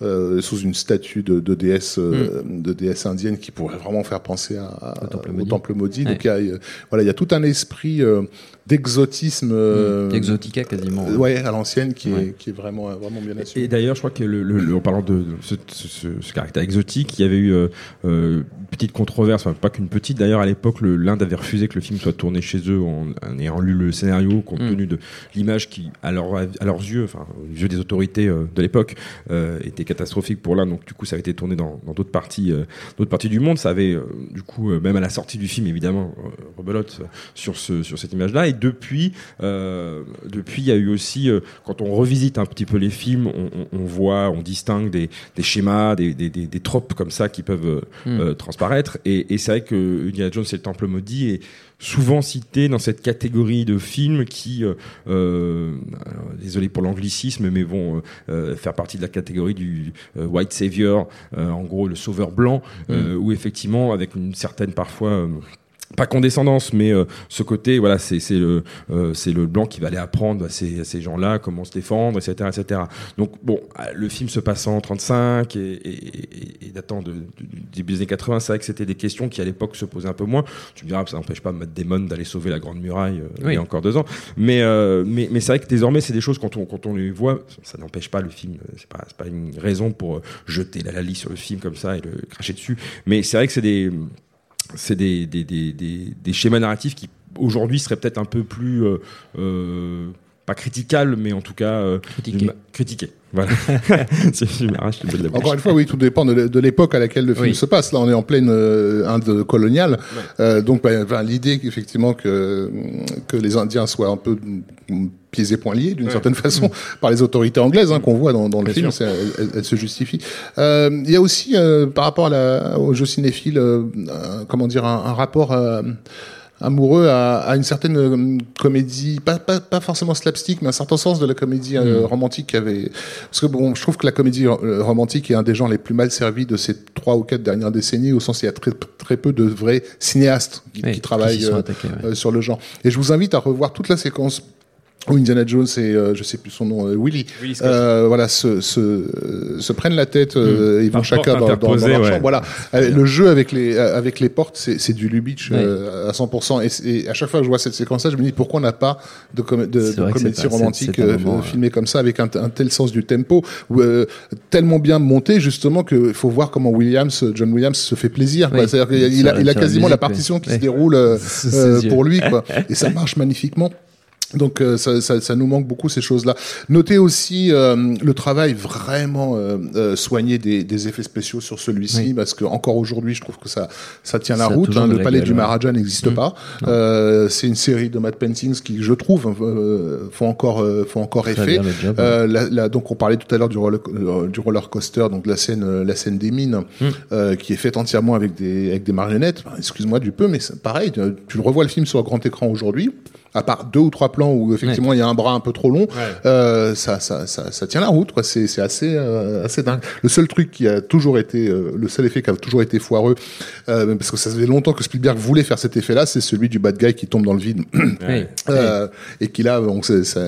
euh, sous une statue de, de déesse euh, de déesse indienne qui pourrait vraiment faire penser à, à-
Mm. Au Temple
au
maudit.
Temple maudit.
Ouais.
Donc il y a, euh, voilà, il y a tout un esprit euh, d'exotisme. euh,
Exotica quasiment.
euh, ouais, à l'ancienne qui,
Ouais.
est, qui est vraiment, vraiment bien assumé.
Et d'ailleurs, je crois que le, le- le- en parlant de ce, ce- ce- ce caractère exotique, il y avait eu euh, euh, petite controverse, enfin pas qu'une petite. D'ailleurs, à l'époque, l'Inde avait refusé que le film soit tourné chez eux en, en ayant lu le scénario, compte
Mm.
tenu de l'image qui, à, leur, à leurs yeux, enfin aux yeux des autorités euh, de l'époque, euh, était catastrophique pour l'Inde. Donc du coup, ça avait été tourné dans d'autres parties, euh, d'autres parties du monde. Ça avait, euh, du coup, euh, même à la sortie du film, évidemment, rebelote sur ce sur cette image-là. Et depuis, depuis, il y a eu aussi, quand on revisite un petit peu les films, on, on- on voit, on distingue des, des schémas, des, des, des, tropes comme ça qui peuvent euh,
Mm.
euh, transparaître. Et, et c'est vrai que Indiana Jones et le Temple maudit souvent cité dans cette catégorie de films qui, euh, euh, alors, désolé pour l'anglicisme, mais vont euh, euh, faire partie de la catégorie du euh, white savior, euh, en gros le sauveur blanc, euh, où effectivement avec une certaine parfois pas condescendance, mais euh, ce côté, voilà, c'est c'est le euh, c'est le blanc qui va aller apprendre à ces, gens-là comment se défendre, etc., etc. Donc bon, euh, le film se passant en 35 et, et, et- datant de, de- du début des années 80, c'est vrai que c'était des questions qui à l'époque se posaient un peu moins. Tu me diras, ça n'empêche pas Matt Damon d'aller sauver la Grande Muraille euh,
Oui.
il y a encore deux ans, mais mais, mais c'est vrai que désormais c'est des choses quand on quand on les voit, ça n'empêche pas le film, c'est pas pas une raison pour jeter la lalie sur le film comme ça et le cracher dessus. Mais c'est vrai que c'est des c'est des, des, des, des, des schémas narratifs qui aujourd'hui seraient peut-être un peu plus euh, euh, pas critiquables mais en tout cas euh,
Critiqués.
critiqués voilà.
Encore une fois, oui, tout dépend de l'é- de l'époque à laquelle le film
Oui.
se passe. Là, on est en pleine euh, Inde coloniale, Euh, donc bah, l'idée qu'effectivement que que les Indiens soient un peu pieds et poings liés d'une certaine façon par les autorités anglaises hein, qu'on voit dans, dans le
Bien
film, elle, elle se justifie. Euh, Il y a aussi euh, par rapport à la, au jeu cinéphile, euh, comment dire, un, un rapport. euh, amoureux à, à une certaine euh, comédie, pas, pas, pas forcément slapstick, mais un certain sens de la comédie euh, romantique qui avait. Parce que bon, je trouve que la comédie euh, romantique est un des genres les plus mal servis de ces trois ou quatre dernières décennies, au sens où il y a très, très peu de vrais cinéastes qui,
Oui,
qui travaillent euh,
ouais.
euh, sur le genre. Et je vous invite à revoir toute la séquence où Indiana Jones et euh, je sais plus son nom, euh, Willy, euh, voilà, se, se, euh, se prennent la tête, euh, ils vont
Par
chacun dans, dans, dans leur
ouais.
chambre. Voilà, Euh, le jeu avec les avec les portes, c'est c'est du Lubitsch euh, à 100%. Et, à chaque fois que je vois cette séquence-là, je me dis pourquoi on n'a pas de, com de,
C'est
de
vrai que
comédie romantique euh,
moment,
filmée comme ça avec un, un tel sens du tempo, ou, euh, tellement bien monté justement qu'il faut voir comment Williams, John Williams, se fait plaisir. quoi.
Oui.
C'est-à-dire qu'il a, il a,
la-
il a
sur la
quasiment la partition qui se déroule pour lui, quoi. Et ça marche magnifiquement. Donc euh, ça, ça, ça nous manque beaucoup ces choses-là. Notez aussi euh, le travail vraiment euh, euh, soigné des, des effets spéciaux sur celui-ci,
Oui.
parce que encore aujourd'hui, je trouve que ça ça tient la
Ça
route. hein. le
la
palais du. Maharaja n'existe pas. Euh, c'est une série de Matt Paintings qui, je trouve, euh, font encore font encore effet.
job,
Euh, la- la- donc on parlait tout à l'heure du roller, du roller coaster, donc la scène la scène des mines, euh, qui est faite entièrement avec des avec des marionnettes. Excuse-moi du peu, mais pareil. Tu, tu le revois le film sur grand écran aujourd'hui. À part deux ou trois plans où effectivement il y a un bras un peu trop long, euh, ça, ça, ça, ça tient la route. quoi. C'est, c'est assez, euh, assez dingue. Le seul truc qui a toujours été, euh, le seul effet qui a toujours été foireux, euh, parce que ça faisait longtemps que Spielberg voulait faire cet effet-là, c'est celui du bad guy qui tombe dans le vide.
Oui.
Euh, et qui là, on sait, ça,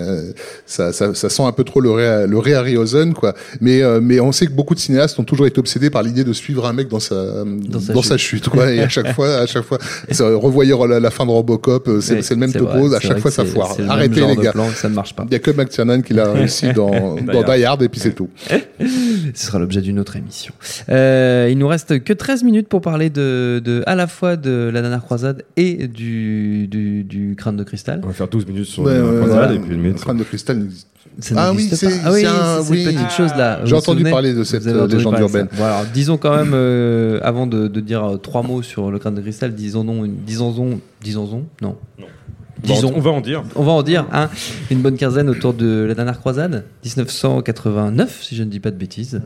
ça, ça, ça sent un peu trop le, Ray, le Ray Harryhausen, quoi. Mais, euh, mais on sait que beaucoup de cinéastes ont toujours été obsédés par l'idée de suivre un mec dans sa, dans
sa
sa, chute, quoi. Et à chaque fois, à chaque fois, ça, revoyez la, la fin de Robocop, c'est c'est le même topo, à chaque fois ça foire. Arrêtez
genre
les
de
gars.
plan, ça ne marche pas.
Il y a que McTiernan qui l'a réussi dans, dans Die Hard et puis c'est tout.
Ce sera l'objet d'une autre émission. Euh, il nous reste que 13 minutes pour parler de, de à la fois de la dernière croisade et du, du, du crâne de cristal.
on va faire 12 minutes sur
Ouais,
la croisade et puis une minute
Le crâne de cristal n'existe
Ça
Ah
n'existe
oui, c'est-
pas. Ah oui,
c'est un- oui.
petite chose là.
J'ai entendu parler de cette, euh, légende urbaine.
Bon, alors, disons quand même, euh, avant de, de dire euh, trois mots sur le crâne de cristal, disons non, disons on, disons on, non. Disons,
on va en dire.
On va en dire hein, une bonne quinzaine autour de la dernière croisade, 1989 si je ne dis pas de bêtises.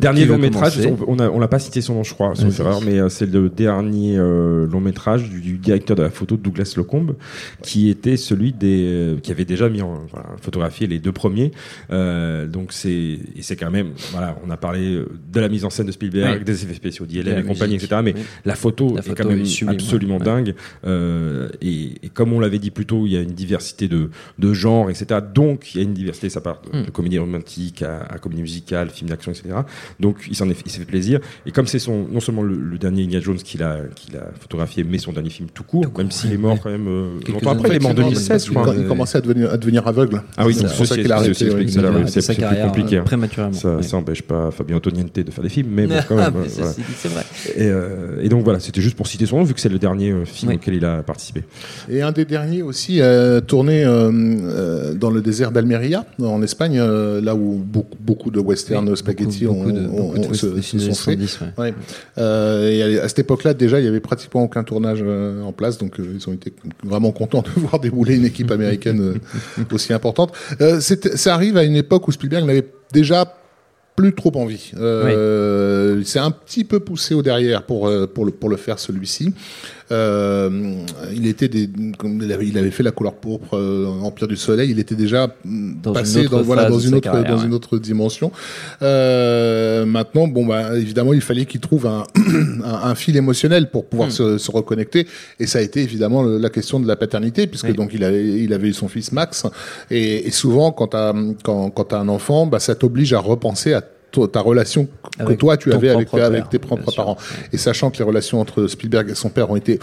Veut
long métrage,
commencer
on, a, on l'a pas cité son nom, je crois, sauf erreur, mais euh, c'est le dernier euh, long métrage du, du directeur de la photo Douglas Locombe, qui était celui des, euh, qui avait déjà mis en voilà, photographié les deux premiers. Euh, donc c'est, et c'est quand même, voilà, on a parlé euh, de la mise en scène de Spielberg,
Oui.
des effets spéciaux d'ILM et compagnie, etc. Mais
oui.
la photo
La
est quand même
sublime,
absolument
ouais.
dingue. Euh, et, et comme on l'avait dit plus tôt, il y a une diversité de, de genres, etc. Donc il y a une diversité, ça part de,
Mm.
de comédie romantique à, à comédie musicale, film d'action, etc. Donc il s'en est, il s'est fait plaisir. Et comme c'est son, non seulement le, le dernier Indiana Jones qu'il a, qu'il a photographié, mais son dernier film tout court, même s'il est mort quand même euh, longtemps après, il est mort en
années.
2016, je crois.
Il, commençait à devenir, à devenir aveugle.
Ah oui,
c'est
donc
pour ça qu'il a
est-
arrêté.
c'est plus compliqué.
euh,
hein.
prématurément.
Ça,
oui.
ça empêche pas Fabien Antoniente de faire des films, mais bon, quand même. euh,
c'est vrai.
Et, donc voilà, c'était juste pour citer son nom, vu que c'est le dernier euh, film auquel il a participé.
Et un des derniers aussi tourné euh, dans le désert d'Almeria, en Espagne, là où beaucoup, beaucoup de western spaghetti
beaucoup, beaucoup de,
ont,
beaucoup de
ont- se, sont faits.
70, ouais.
Ouais. Euh, et à, à cette époque-là, déjà, il y avait pratiquement aucun tournage euh, en place, donc euh, ils ont été vraiment contents de voir débouler une équipe américaine aussi importante. Ça arrive à une époque où Spielberg n'avait déjà plus trop envie. Euh, C'est un petit peu poussé au derrière pour pour le pour le faire celui-ci. Euh, il était des, comme il avait, fait la couleur pourpre, euh, Empire du Soleil. Il était déjà
Dans
passé dans, voilà, dans une autre,
carrière,
dans
ouais.
une autre dimension. Euh, maintenant, bon, bah, évidemment, il fallait qu'il trouve un, un, un fil émotionnel pour pouvoir
Hmm.
se, se reconnecter. Et ça a été évidemment la question de la paternité, puisque
Oui.
donc il avait, il avait eu son fils Max. Et, et souvent, quand t'as, quand, quand t'as un enfant, bah, ça t'oblige à repenser à to- ta relation que
Avec
toi tu avais avec, tes propres
sûr.
parents. Et sachant que les relations entre Spielberg et son père ont été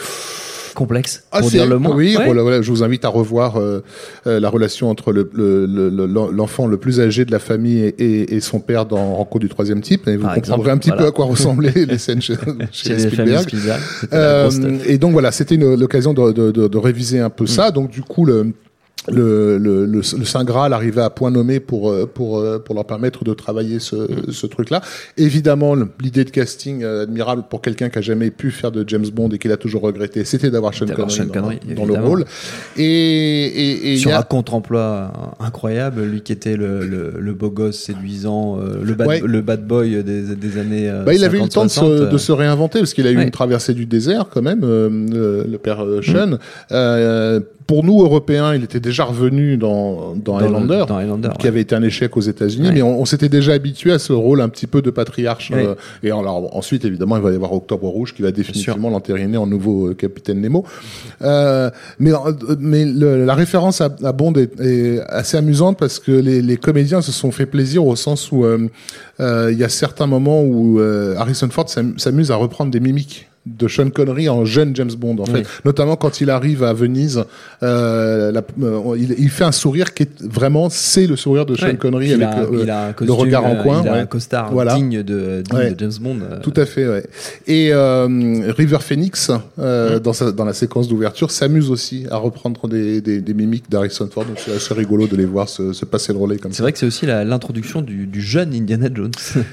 Complexe, pour
assez,
dire le moins.
oui,
Ouais.
voilà, voilà, je vous invite à revoir euh, euh, la relation entre le- le- le- le- l'enfant le, plus âgé de la famille et, et- et son père dans Rencontre du troisième type, et vous
Par
comprendrez
exemple,
un petit
voilà.
peu à quoi ressemblaient les scènes chez, les Spielberg.
Spielberg,
Euh, et donc voilà, c'était l'occasion de, de, de, de réviser un peu
Mm.
ça. Donc du coup, le, le, le, le, le Saint Graal arrivait à point nommé pour, euh, pour, euh, pour leur permettre de travailler ce,
Mm.
ce truc-là. Évidemment, l'idée de casting euh, admirable pour quelqu'un qui a jamais pu faire de James Bond et qui l'a toujours regretté, c'était d'avoir Sean Connery,
Sean Connery,
dans, dans le rôle. Et, et, et
sur
y a-
un contre-emploi incroyable, lui qui était le, le, le beau gosse séduisant, le, bad,
Ouais.
le bad boy des, des années.
Bah, il avait eu le
50,
temps de se,
60,
de se réinventer parce qu'il a eu
Ouais.
une traversée du désert quand même, euh, le, père Sean.
Mm.
Euh, pour nous Européens, il était déjà revenu dans, dans, Highlander,
dans Highlander,
qui
ouais.
avait été un échec aux États-Unis,
Ouais.
mais on, on s'était déjà habitué à ce rôle un petit peu de patriarche.
Ouais.
euh, et alors, ensuite, évidemment, il va y avoir Octobre Rouge qui va définitivement l'entériner en nouveau euh, capitaine Nemo. Euh, mais euh, mais le- la référence à, à Bond est, est assez amusante parce que les, les comédiens se sont fait plaisir au sens où il y a certains moments où Harrison Ford s'am- s'amuse à reprendre des mimiques de Sean Connery en jeune James Bond en fait
Oui.
notamment quand il arrive à Venise euh, la- euh, il, il fait un sourire qui est vraiment c'est le sourire de Sean
Ouais.
Connery
il
avec
a,
euh,
il a un
le
costume,
regard en
euh,
coin
il a
ouais.
un costard
Voilà.
digne, de, digne
Ouais.
de James Bond. euh,
Tout à fait, ouais. Et euh, River Phoenix, euh, dans, sa, dans la séquence d'ouverture, s'amuse aussi à reprendre des, des, des mimiques d'Harrison Ford. Donc c'est assez rigolo de les voir se, se passer le relais comme
C'est vrai que c'est aussi l'introduction du, du jeune Indiana Jones,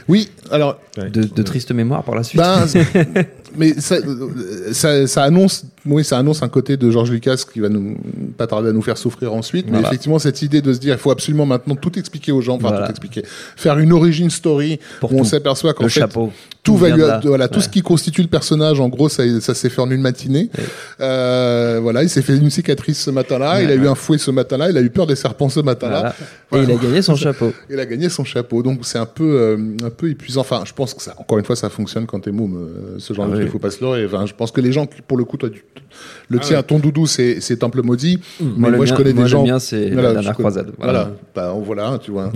Oui, alors,
de, de triste mémoire par la suite.
ben, mais ça, euh, ça, ça annonce, oui, ça annonce un côté de George Lucas qui va nous pas tarder à nous faire souffrir ensuite. Mais effectivement, cette idée de se dire, il faut absolument maintenant tout expliquer aux gens, enfin
Voilà.
tout expliquer, faire une origin story
Pour
où on
tout.
s'aperçoit qu'en fait
chapeau.
Tout voilà, tout
Ouais.
ce qui constitue le personnage, en gros, ça, ça s'est fait en une matinée.
Ouais.
Euh, voilà, il s'est fait une cicatrice ce matin-là,
Ouais,
il a eu un fouet ce matin-là, il a eu peur des serpents ce matin-là.
Voilà. Et il a gagné son chapeau.
Il a gagné son chapeau, donc c'est un peu, euh, un peu épuisant. Enfin, je pense que ça, encore une fois, ça fonctionne quand t'es môme, euh, ce genre
Ah
de
oui.
truc, faut pas se leurrer. Enfin, je pense que les gens, qui, pour le coup, toi, tu- le
Ah
tien,
ouais.
ton doudou, c'est, c'est Temple maudit. Mais
Moi, le
je connais
moi,
des
le
gens.
mien, c'est
Voilà,
la dernière croisade.
Voilà,
Voilà.
Bah, voilà, tu vois.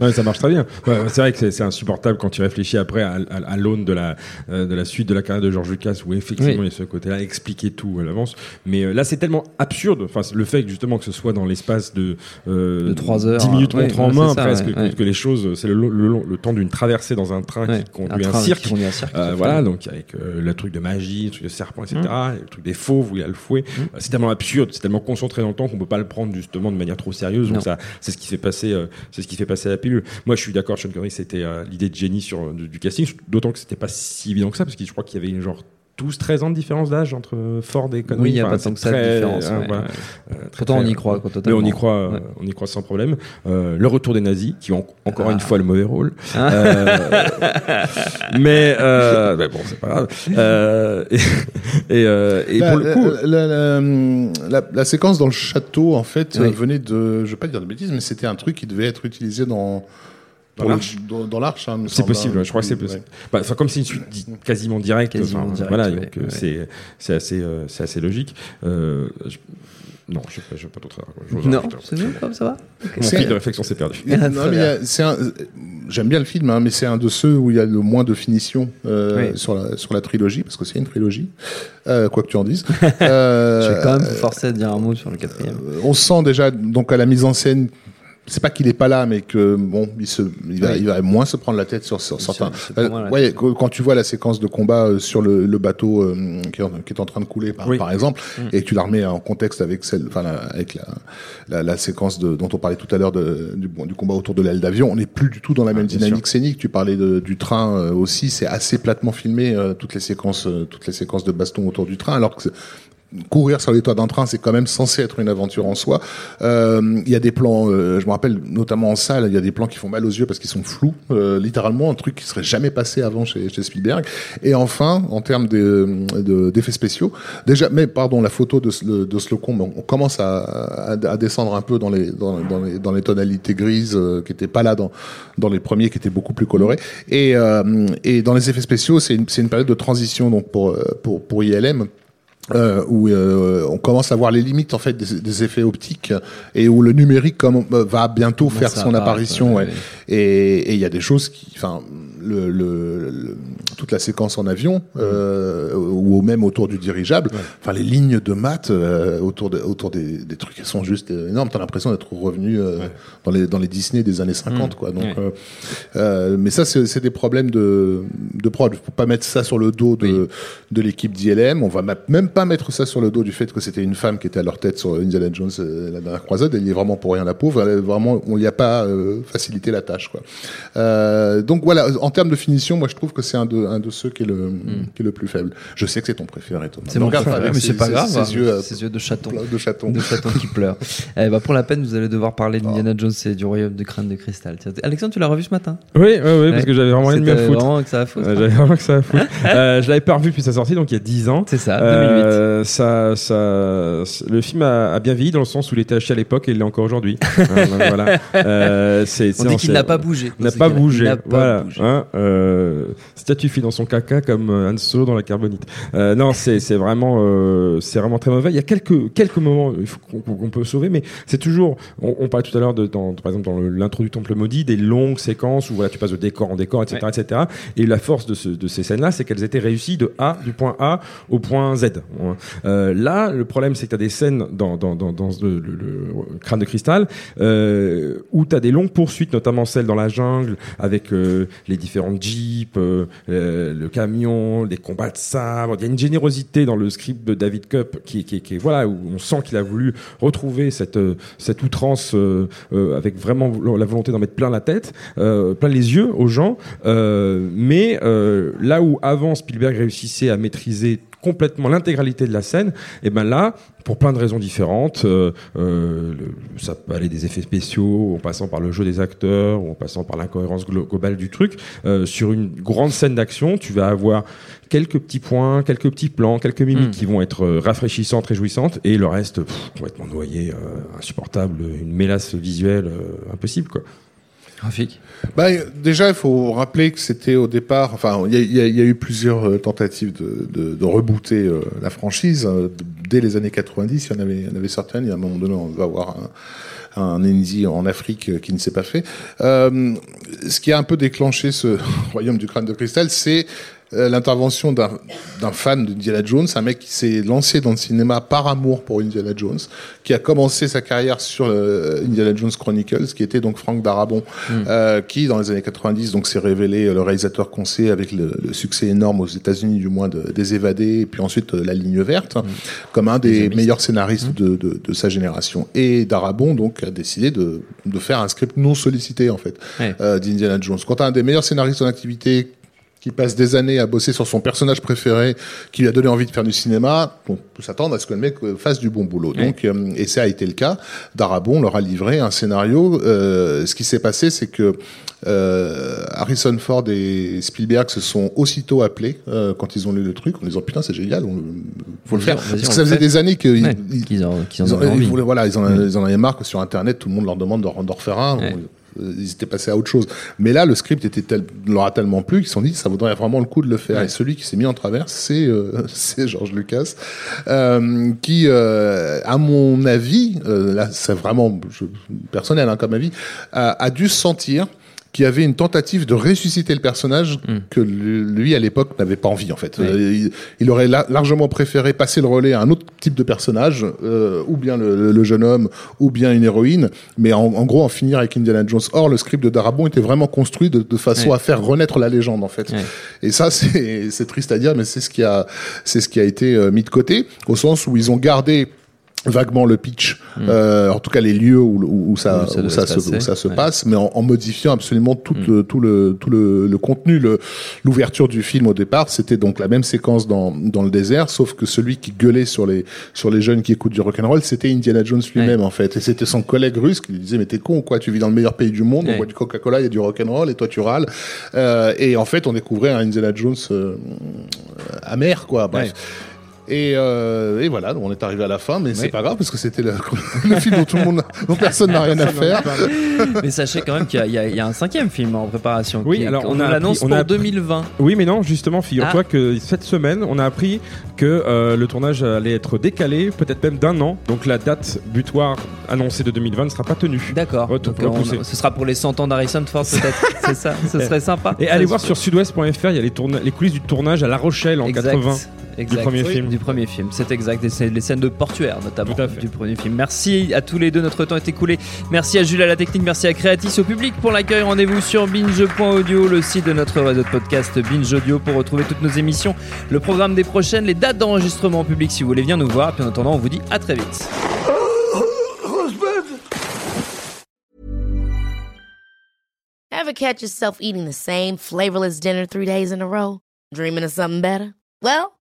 Ouais, ça marche très bien. C'est vrai que c'est insupportable quand tu réfléchis après à, à, à l'aune de la, euh, de la suite de la carrière de George Lucas où effectivement
Oui.
il y a ce côté-là, expliquer tout à l'avance. Mais euh, là, c'est tellement absurde. Enfin, le fait que justement que ce soit dans l'espace de, euh,
De heures,
10 minutes
ouais,
montre en main
ça,
presque,
ouais,
que, les choses, c'est le, le, le- le temps d'une traversée dans un train qui conduit un,
train
cirque.
qui conduit un cirque.
Euh, voilà, donc avec euh, le truc de magie, le truc de serpent, etc.
Mmh.
le truc des fauves où il y a le fouet. Euh, C'est tellement absurde, c'est tellement concentré dans le temps qu'on peut pas le prendre justement de manière trop sérieuse. Donc ça, c'est ce qui fait passer, c'est ce qui fait passer la pilule. Moi, je suis d'accord, Sean Connery, c'était l'idée de génie sur du, du casting, d'autant que c'était pas si évident que ça, parce que je crois qu'il y avait une genre 12-13 ans de différence d'âge entre Ford et Connery.
Oui, il n'y a
Enfin,
pas tant que ça de différence.
hein,
ouais,
voilà.
ouais.
Euh, très,
Pourtant, on y croit, quoi,
Mais
totalement.
on y croit, euh,
Ouais.
on y croit sans problème. Euh, le retour des nazis, qui ont encore
Ah.
une fois le mauvais rôle.
Ah.
Euh, mais, euh, mais bon, c'est pas grave. Euh, et et, euh, et
La,
pour le coup,
la, la- la- la séquence dans le château, en fait,
Oui.
euh, venait de, je vais pas dire de bêtises, mais c'était un truc qui devait être utilisé dans
Dans l'Arche
dans, dans l'arche. hein,
c'est possible.
hein.
ouais, je crois que c'est
Ouais.
possible. Bah, enfin, comme c'est une suite di- quasiment directe,
Quasiment
voilà,
ouais,
donc euh,
ouais.
c'est c'est assez euh, c'est assez logique. Euh, je- non, je sais pas. Je vous
Non, c'est comme ça va
Mon
C'est-
fil de réflexion s'est perdu.
J'aime bien le film, hein, mais c'est un de ceux où il y a le moins de finition euh,
Oui.
sur, la, sur la trilogie, parce que c'est une trilogie, euh, quoi que tu en dises. Euh,
Je vais quand même vous forcer à dire un mot sur le quatrième.
Euh, on sent déjà donc à la mise en scène c'est pas qu'il est pas là mais que bon il se il va,
Oui.
il va moins se prendre la tête sur, certains
se-
Euh, ouais quand tu vois la séquence de combat euh, sur le, le bateau euh, qui, est, en- qui est en train de couler par,
Oui.
par exemple
Mm.
et tu la remets en contexte avec celle enfin la- avec la, la, la séquence de, dont on parlait tout à l'heure du, bon, du combat autour de l'aile d'avion on n'est plus du tout dans la même
bien
dynamique scénique tu parlais de- du train euh, aussi c'est assez platement filmé euh, toutes les séquences toutes les séquences de baston autour du train alors que courir sur les toits d'un train, c'est quand même censé être une aventure en soi. Euh, Il y a des plans, euh, je me rappelle notamment en salle, il y a des plans qui font mal aux yeux parce qu'ils sont flous, euh, littéralement un truc qui serait jamais passé avant chez, chez Spielberg. Et enfin, en termes de- de- d'effets spéciaux, déjà, mais pardon, la photo de, de, de Slocum, on on commence à, à, à descendre un peu dans les dans, les, dans les tonalités grises euh, qui étaient pas là dans dans les premiers, qui étaient beaucoup plus colorés. Et euh, et dans les effets spéciaux, c'est une une période de transition donc pour pour pour ILM euh, où euh, on commence à voir les limites en fait des, des effets optiques et où le numérique comme, euh, va bientôt faire son apparition.
ouais,
et il y a des choses qui, enfin, le, le, le- toute la séquence en avion euh, ou même autour du dirigeable, enfin les lignes de maths euh, autour de, autour des, des trucs qui sont juste énormes. T'as l'impression d'être revenu euh, dans les dans les Disney des années 50 quoi. Donc,
Ouais.
euh, euh, mais ça c'est des problèmes de de prod. Faut pas mettre ça sur le dos de de l'équipe d'ILM. On va même pas mettre ça sur le dos du fait que c'était une femme qui était à leur tête sur Indiana Jones euh, la dernière croisade. Elle y est vraiment pour rien la pauvre. Elle vraiment, on lui a pas euh, facilité la tâche quoi. Euh, donc voilà, en termes de finition, moi je trouve que c'est un de un de ceux qui est le qui est le plus faible. Je sais que c'est ton préféré, Thomas.
C'est mon préféré, mais c'est pas grave.
Ses
hein.
yeux euh,
Ses yeux de chaton.
de chatons.
De chaton qui pleure. Eh bah pour la peine, vous allez devoir parler d'Indiana Jones et du royaume de crâne de cristal. Tiens, Alexandre, tu l'as revu ce matin?
Oui, oui, oui, parce que j'avais vraiment rien de
C'était
foutre.
vraiment que ça à foutre.
Euh, J'avais vraiment que ça à foutre. euh, je l'avais pas revu depuis sa sortie, donc il y a 10 ans.
C'est ça, 2008.
Euh, ça, ça, le film a, a bien vieilli dans le sens où il était acheté à l'époque et il l'est encore aujourd'hui. Euh, voilà. Euh, c'est,
On dit qu'il n'a pas bougé.
n'a pas
a-
bougé.
il n'a pas
voilà. Hein, euh, statuifie dans son caca comme euh, Han Solo dans la carbonite. Euh, non, c'est vraiment c'est vraiment très mauvais. Il y a quelques quelques moments qu'on peut sauver, mais c'est toujours. On, on parlait tout à l'heure par exemple dans l'intro du Temple maudit des longues séquences où voilà tu passes de décor en décor, etc., etc. Et la force de, ce, de ces scènes-là, c'est qu'elles étaient réussies de A du point A au point Z. Euh, là, le problème, c'est que tu as des scènes dans, dans, dans, dans le, le- le crâne de cristal euh, où tu as des longues poursuites, notamment celles dans la jungle, avec euh, les différentes jeeps, euh, euh, le camion, les combats de sabre. Il y a une générosité dans le script de David Cup qui, qui, qui voilà, où on sent qu'il a voulu retrouver cette, euh, cette outrance avec vraiment la volonté d'en mettre plein la tête, plein les yeux aux gens. Mais là où avant Spielberg réussissait à maîtriser complètement l'intégralité de la scène, et ben là, pour plein de raisons différentes, euh, euh, le- ça peut aller des effets spéciaux, en passant par le jeu des acteurs, ou en passant par l'incohérence glo- globale du truc. euh, sur une grande scène d'action, tu vas avoir quelques petits points, quelques petits plans, quelques mimiques
Mm.
qui vont être euh, rafraîchissantes, réjouissantes, et le reste pff, complètement noyé, euh, insupportable, une mélasse visuelle euh, impossible quoi.
Graphique.
Bah, déjà, il faut rappeler que c'était au départ. Enfin, il y a, eu plusieurs euh, tentatives de, rebooter euh, la franchise euh, dès les années 90. Il y en avait, certaines. Il y a un moment donné, on va avoir un, un en Afrique euh, qui ne s'est pas fait. Ce qui a un peu déclenché ce royaume du crâne de cristal, c'est l'intervention d'un fan d'Indiana Jones, un mec qui s'est lancé dans le cinéma par amour pour Indiana Jones, qui a commencé sa carrière sur euh, Indiana Jones Chronicles, qui était donc Frank Darabont, euh, qui dans les années 90 donc s'est révélé euh, le réalisateur qu'on sait avec le, le succès énorme aux États-Unis du moins de, des Évadés et puis ensuite euh, La Ligne Verte, comme un des meilleurs scénaristes de, de, de sa génération. Et Darabont donc a décidé de, de faire un script non sollicité en fait
Ouais.
euh, d'Indiana Jones. Quand un des meilleurs scénaristes en activité qui passe des années à bosser sur son personnage préféré, qui lui a donné envie de faire du cinéma, on peut s'attendre à ce que le mec euh, fasse du bon boulot. Donc, euh, et ça a été le cas. Darabon leur a livré un scénario. Euh, ce qui s'est passé, c'est que euh, Harrison Ford et Spielberg se sont aussitôt appelés euh, quand ils ont lu le truc, en disant putain c'est génial, on, faut le faire. Parce que ça faisait des années qu'ils
Ouais, en, qu'ils en
en- ils
envie.
voulaient- voilà, ils en, ils en avaient marre que sur Internet, tout le monde leur demande d'en d'en refaire un.
Ouais.
Euh, Ils étaient passés à autre chose. Mais là, le script était tel, leur a tellement plu qu'ils se sont dit, ça vaudrait vraiment le coup de le faire.
Ouais.
Et celui qui s'est mis en travers, c'est euh, c'est George Lucas, euh, qui, euh, à mon avis, là, c'est vraiment je, personnel hein, comme avis, a, a dû sentir qu'il y avait une tentative de ressusciter le personnage
Mm.
que lui, à l'époque, n'avait pas envie, en fait. Euh, il, il aurait la- largement préféré passer le relais à un autre type de personnage, euh, ou bien le, le jeune homme, ou bien une héroïne, mais en, en gros, en finir avec Indiana Jones. Or, le script de Darabont était vraiment construit de, de façon à faire renaître la légende, en fait. Et ça, c'est c'est triste à dire, mais c'est ce qui a, c'est ce qui a été euh, mis de côté, au sens où ils ont gardé vaguement le pitch, euh, en tout cas les lieux où, où, où ça,
Où ça se
où ça se
ouais.
passe, mais en, en modifiant absolument tout,
Mm.
le, tout le tout le, le contenu. Le- L'ouverture du film au départ, c'était donc la même séquence dans dans le désert, sauf que celui qui gueulait sur les sur les jeunes qui écoutent du rock'n'roll, c'était Indiana Jones lui-même en fait, et c'était son collègue russe qui lui disait mais t'es con ou quoi, tu vis dans le meilleur pays du monde,
Ouais.
on boit du Coca-Cola, il y a du rock'n'roll et toi tu râles. Euh, et en fait, on découvrait un Indiana Jones euh, amer quoi. Bref. Et, euh, et voilà, donc on est arrivé à la fin, mais c'est pas grave parce que c'était le, le film dont tout le monde, dont personne n'a rien à faire.
Mais sachez quand même qu'il y a- y, un cinquième film en préparation.
Oui,
qui-
alors,
on,
on a
l'annonce pour
a appris-
2020.
Oui, mais non, justement, figure-toi
Ah.
que cette semaine, on a appris que euh, le tournage allait être décalé, peut-être même d'un an. Donc la date butoir annoncée de 2020 ne sera pas tenue.
D'accord.
Ouais,
on-
repousser.
ce sera pour les 100 ans d'Harrison Ford peut-être. c'est ça. Ce serait sympa.
Et allez voir sur sudouest.fr, il y a les coulisses du tournage à La Rochelle en
Exact.
80.
Exact.
premier
Oui,
film.
Du premier film, c'est exact. Et c'est les scènes de portuaire notamment
Tout à fait.
du premier film. Merci à tous les deux, notre temps est écoulé. Merci à Jules à la technique, merci à Créatis au public pour l'accueil. Rendez-vous sur binge.audio, le site de notre réseau de podcast Binge Audio pour retrouver toutes nos émissions, le programme des prochaines, les dates d'enregistrement en public si vous voulez venir nous voir. Puis en attendant, on vous dit à très vite.
Ever catch yourself eating the same flavorless dinner three days in a row? Dreaming of something better? Well,